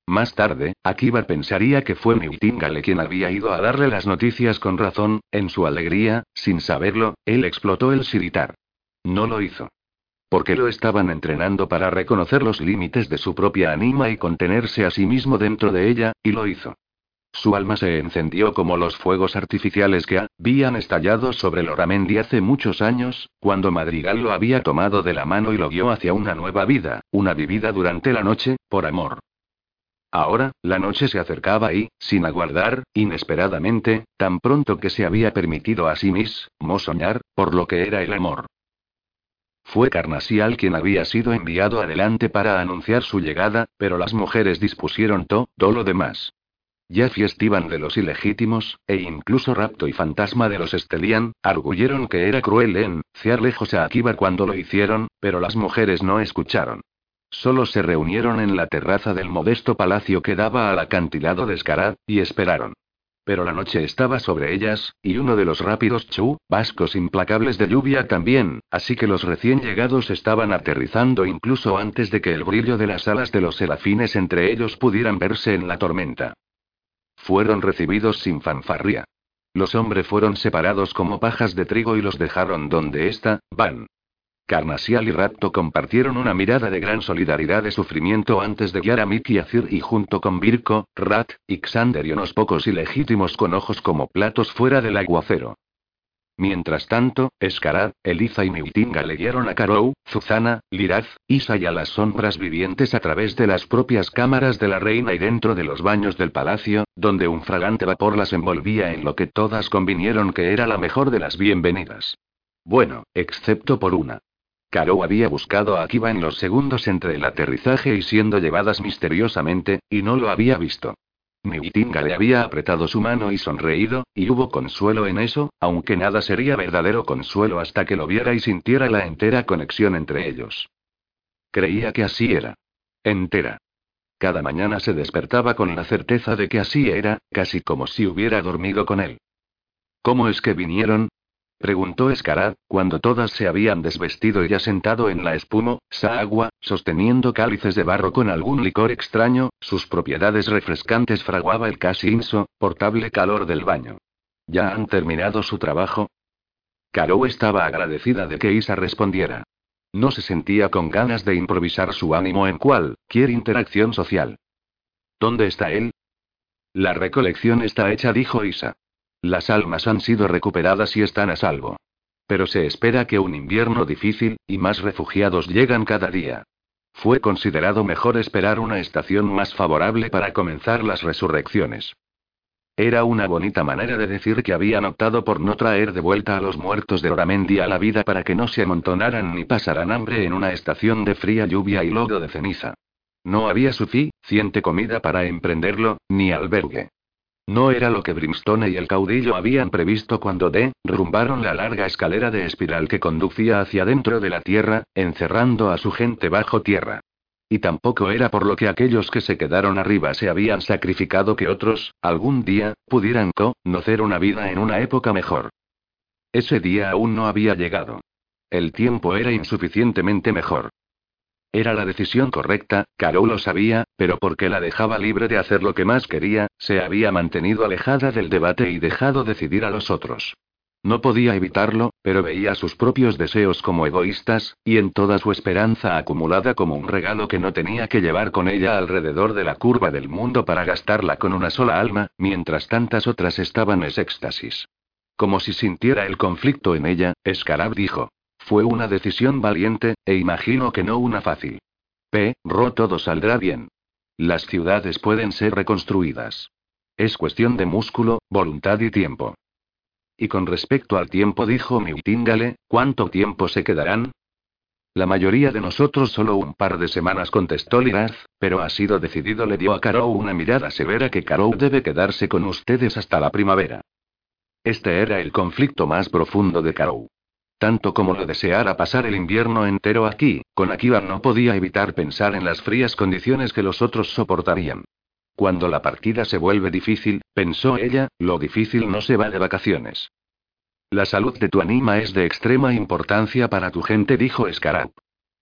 Más tarde, Akiba pensaría que fue Nightingale quien había ido a darle las noticias con razón, en su alegría, sin saberlo, él explotó el siritar. No lo hizo. Porque lo estaban entrenando para reconocer los límites de su propia anima y contenerse a sí mismo dentro de ella, y lo hizo. Su alma se encendió como los fuegos artificiales que habían estallado sobre Loramendi hace muchos años, cuando Madrigal lo había tomado de la mano y lo guió hacia una nueva vida, una vivida durante la noche, por amor. Ahora, la noche se acercaba y, sin aguardar, inesperadamente, tan pronto que se había permitido a sí mismo soñar, por lo que era el amor. Fue Carnasial quien había sido enviado adelante para anunciar su llegada, pero las mujeres dispusieron todo lo demás. Ya fiestivan de los ilegítimos, e incluso Rapto y Fantasma de los Estelian, arguyeron que era cruel en ciar lejos a Akiba cuando lo hicieron, pero las mujeres no escucharon. Solo se reunieron en la terraza del modesto palacio que daba al acantilado de Escarad, y esperaron. Pero la noche estaba sobre ellas, y uno de los rápidos chu, vascos implacables de lluvia también, así que los recién llegados estaban aterrizando incluso antes de que el brillo de las alas de los serafines entre ellos pudieran verse en la tormenta. Fueron recibidos sin fanfarria. Los hombres fueron separados como pajas de trigo y los dejaron donde está, van. Carnasial y Rapto compartieron una mirada de gran solidaridad de sufrimiento antes de guiar a Mickey a Cir y junto con Virko, Rat, Xander y unos pocos ilegítimos con ojos como platos fuera del aguacero. Mientras tanto, Escarad, Eliza y Niutinga le guiaron a Karou, Zuzana, Liraz, Isa y a las sombras vivientes a través de las propias cámaras de la reina y dentro de los baños del palacio, donde un fragante vapor las envolvía en lo que todas convinieron que era la mejor de las bienvenidas. Bueno, excepto por una. Caro había buscado a Akiba en los segundos entre el aterrizaje y siendo llevadas misteriosamente, y no lo había visto. Niutinga le había apretado su mano y sonreído, y hubo consuelo en eso, aunque nada sería verdadero consuelo hasta que lo viera y sintiera la entera conexión entre ellos. Creía que así era. Entera. Cada mañana se despertaba con la certeza de que así era, casi como si hubiera dormido con él. ¿Cómo es que vinieron? Preguntó Escarad, cuando todas se habían desvestido y asentado en la espumosa agua, sosteniendo cálices de barro con algún licor extraño, sus propiedades refrescantes fraguaba el casi insoportable calor del baño. ¿Ya han terminado su trabajo? Caro estaba agradecida de que Isa respondiera. No se sentía con ganas de improvisar su ánimo en cualquier interacción social. ¿Dónde está él? La recolección está hecha, dijo Isa. Las almas han sido recuperadas y están a salvo. Pero se espera que un invierno difícil, y más refugiados llegan cada día. Fue considerado mejor esperar una estación más favorable para comenzar las resurrecciones. Era una bonita manera de decir que habían optado por no traer de vuelta a los muertos de Oramendi a la vida para que no se amontonaran ni pasaran hambre en una estación de fría lluvia y lodo de ceniza. No había suficiente comida para emprenderlo, ni albergue. No era lo que Brimstone y el caudillo habían previsto cuando derrumbaron la larga escalera de espiral que conducía hacia dentro de la tierra, encerrando a su gente bajo tierra. Y tampoco era por lo que aquellos que se quedaron arriba se habían sacrificado que otros, algún día, pudieran conocer una vida en una época mejor. Ese día aún no había llegado. El tiempo era insuficientemente mejor. Era la decisión correcta, Carol lo sabía, pero porque la dejaba libre de hacer lo que más quería, se había mantenido alejada del debate y dejado decidir a los otros. No podía evitarlo, pero veía sus propios deseos como egoístas, y en toda su esperanza acumulada como un regalo que no tenía que llevar con ella alrededor de la curva del mundo para gastarla con una sola alma, mientras tantas otras estaban en éxtasis. Como si sintiera el conflicto en ella, Scarab dijo. Fue una decisión valiente, e imagino que no una fácil. P. Ro todo saldrá bien. Las ciudades pueden ser reconstruidas. Es cuestión de músculo, voluntad y tiempo. Y con respecto al tiempo, dijo Miutingale, ¿cuánto tiempo se quedarán? La mayoría de nosotros solo un par de semanas, contestó Liraz, pero ha sido decidido. Le dio a Karou una mirada severa que Karou debe quedarse con ustedes hasta la primavera. Este era el conflicto más profundo de Karou. Tanto como lo deseara pasar el invierno entero aquí, con Akiba no podía evitar pensar en las frías condiciones que los otros soportarían. Cuando la partida se vuelve difícil, pensó ella, lo difícil no se va de vacaciones. La salud de tu anima es de extrema importancia para tu gente, dijo Scarab.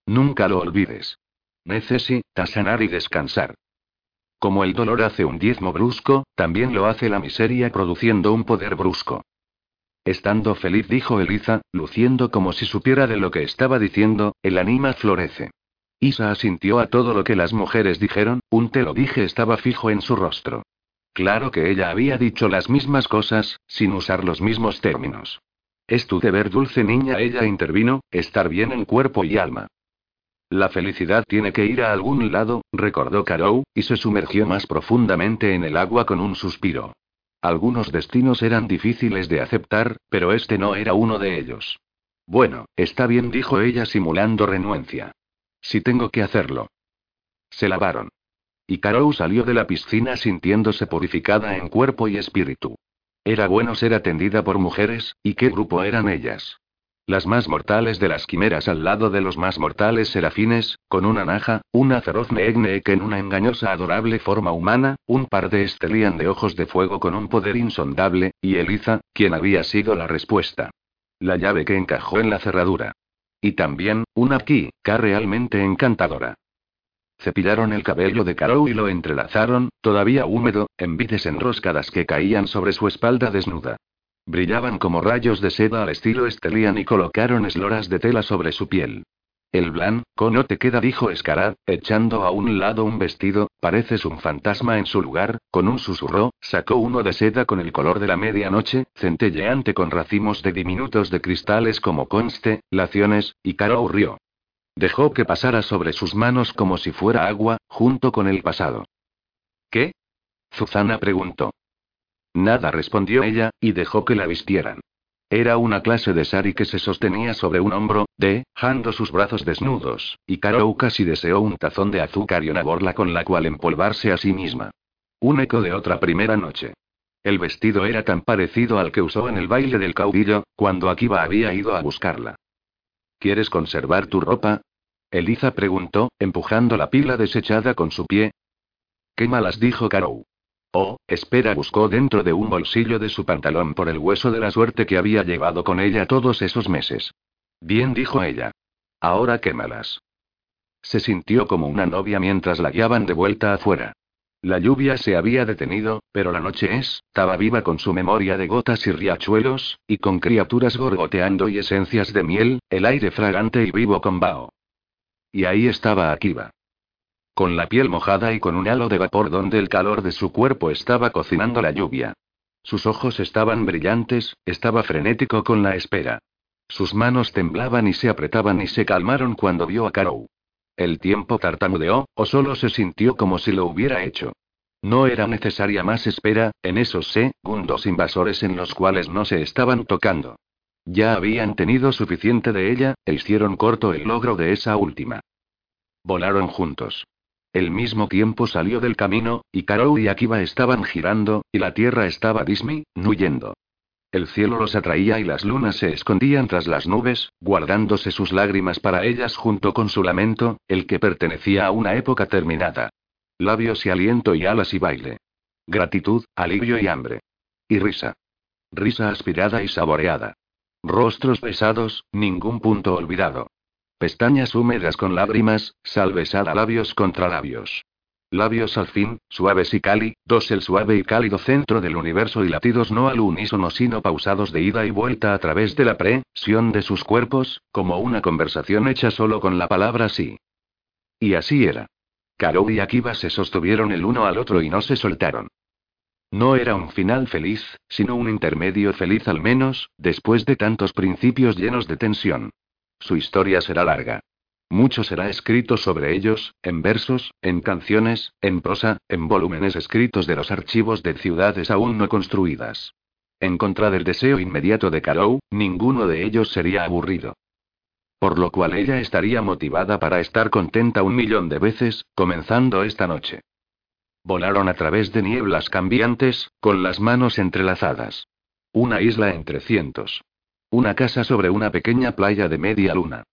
Nunca lo olvides. Necesitas sanar y descansar. Como el dolor hace un diezmo brusco, también lo hace la miseria produciendo un poder brusco. Estando feliz, dijo Eliza, luciendo como si supiera de lo que estaba diciendo, el anima florece. Isa asintió a todo lo que las mujeres dijeron, un te lo dije estaba fijo en su rostro. Claro que ella había dicho las mismas cosas, sin usar los mismos términos. Es tu deber, dulce niña, ella intervino, estar bien en cuerpo y alma. La felicidad tiene que ir a algún lado, recordó Karou, y se sumergió más profundamente en el agua con un suspiro. Algunos destinos eran difíciles de aceptar, pero este no era uno de ellos. Bueno, está bien, dijo ella simulando renuencia. Si tengo que hacerlo. Se lavaron. Y Karou salió de la piscina sintiéndose purificada en cuerpo y espíritu. Era bueno ser atendida por mujeres, ¿y qué grupo eran ellas? Las más mortales de las quimeras al lado de los más mortales serafines, con una naja, una feroz que en una engañosa adorable forma humana, un par de Estelian de ojos de fuego con un poder insondable, y Eliza, quien había sido la respuesta. La llave que encajó en la cerradura. Y también, una Ka realmente encantadora. Cepillaron el cabello de Karou y lo entrelazaron, todavía húmedo, en vides enroscadas que caían sobre su espalda desnuda. Brillaban como rayos de seda al estilo Estelian y colocaron esloras de tela sobre su piel. El blanco no te queda, dijo Escarad, echando a un lado un vestido, pareces un fantasma en su lugar, con un susurro, sacó uno de seda con el color de la medianoche, centelleante con racimos de diminutos de cristales como conste, laciones, y Caro rió. Dejó que pasara sobre sus manos como si fuera agua, junto con el pasado. ¿Qué? Zuzana preguntó. Nada respondió ella, y dejó que la vistieran. Era una clase de sari que se sostenía sobre un hombro, dejando sus brazos desnudos, y Karou casi deseó un tazón de azúcar y una borla con la cual empolvarse a sí misma. Un eco de otra primera noche. El vestido era tan parecido al que usó en el baile del caudillo, cuando Akiba había ido a buscarla. ¿Quieres conservar tu ropa? Eliza preguntó, empujando la pila desechada con su pie. ¿Qué malas dijo Karou? Oh, espera, buscó dentro de un bolsillo de su pantalón por el hueso de la suerte que había llevado con ella todos esos meses. Bien, dijo ella. Ahora quémalas. Se sintió como una novia mientras la guiaban de vuelta afuera. La lluvia se había detenido, pero la noche estaba viva con su memoria de gotas y riachuelos, y con criaturas gorgoteando y esencias de miel, el aire fragante y vivo con Bao. Y ahí estaba Akiba con la piel mojada y con un halo de vapor donde el calor de su cuerpo estaba cocinando la lluvia. Sus ojos estaban brillantes, estaba frenético con la espera. Sus manos temblaban y se apretaban y se calmaron cuando vio a Karou. El tiempo tartamudeó, o solo se sintió como si lo hubiera hecho. No era necesaria más espera, en esos segundos invasores en los cuales no se estaban tocando. Ya habían tenido suficiente de ella, e hicieron corto el logro de esa última. Volaron juntos. El mismo tiempo salió del camino, y Karou y Akiba estaban girando, y la tierra estaba disminuyendo. El cielo los atraía y las lunas se escondían tras las nubes, guardándose sus lágrimas para ellas junto con su lamento, el que pertenecía a una época terminada. Labios y aliento y alas y baile. Gratitud, alivio y hambre. Y risa. Risa aspirada y saboreada. Rostros besados, ningún punto olvidado. Pestañas húmedas con lágrimas, sal besada labios contra labios. Labios al fin, suaves y cálidos, dos el suave y cálido centro del universo y latidos no al unísono sino pausados de ida y vuelta a través de la presión de sus cuerpos, como una conversación hecha solo con la palabra sí. Y así era. Karou y Akiba se sostuvieron el uno al otro y no se soltaron. No era un final feliz, sino un intermedio feliz al menos, después de tantos principios llenos de tensión. Su historia será larga. Mucho será escrito sobre ellos, en versos, en canciones, en prosa, en volúmenes escritos de los archivos de ciudades aún no construidas. En contra del deseo inmediato de Karou, ninguno de ellos sería aburrido. Por lo cual ella estaría motivada para estar contenta un millón de veces, comenzando esta noche. Volaron a través de nieblas cambiantes, con las manos entrelazadas. Una isla entre cientos. Una casa sobre una pequeña playa de media luna.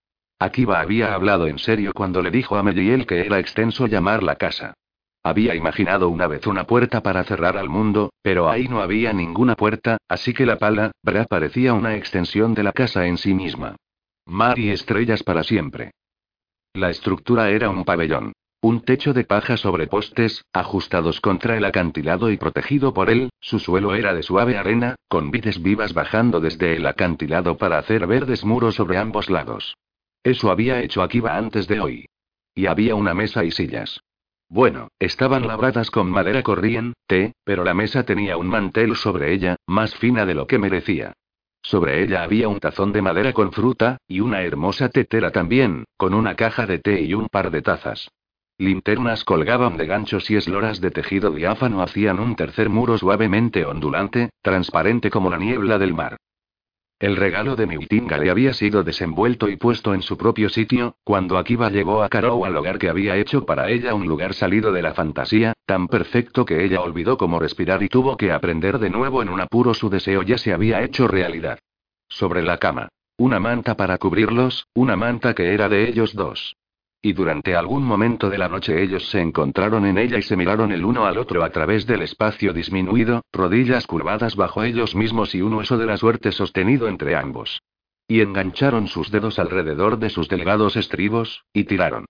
Akiba había hablado en serio cuando le dijo a Meliel que era extenso llamar la casa. Había imaginado una vez una puerta para cerrar al mundo, pero ahí no había ninguna puerta, así que la pala, Bra parecía una extensión de la casa en sí misma. Mar y estrellas para siempre. La estructura era un pabellón. Un techo de paja sobre postes, ajustados contra el acantilado y protegido por él, su suelo era de suave arena, con vides vivas bajando desde el acantilado para hacer verdes muros sobre ambos lados. Eso había hecho Akiba antes de hoy. Y había una mesa y sillas. Bueno, estaban labradas con madera corriente, pero la mesa tenía un mantel sobre ella, más fina de lo que merecía. Sobre ella había un tazón de madera con fruta, y una hermosa tetera también, con una caja de té y un par de tazas. Linternas colgaban de ganchos y esloras de tejido diáfano hacían un tercer muro suavemente ondulante, transparente como la niebla del mar. El regalo de Miutinga le había sido desenvuelto y puesto en su propio sitio, cuando Akiba llegó a Karou al hogar que había hecho para ella un lugar salido de la fantasía, tan perfecto que ella olvidó cómo respirar y tuvo que aprender de nuevo en un apuro su deseo ya se había hecho realidad. Sobre la cama. Una manta para cubrirlos, una manta que era de ellos dos. Y durante algún momento de la noche ellos se encontraron en ella y se miraron el uno al otro a través del espacio disminuido, rodillas curvadas bajo ellos mismos y un hueso de la suerte sostenido entre ambos. Y engancharon sus dedos alrededor de sus delgados estribos, y tiraron.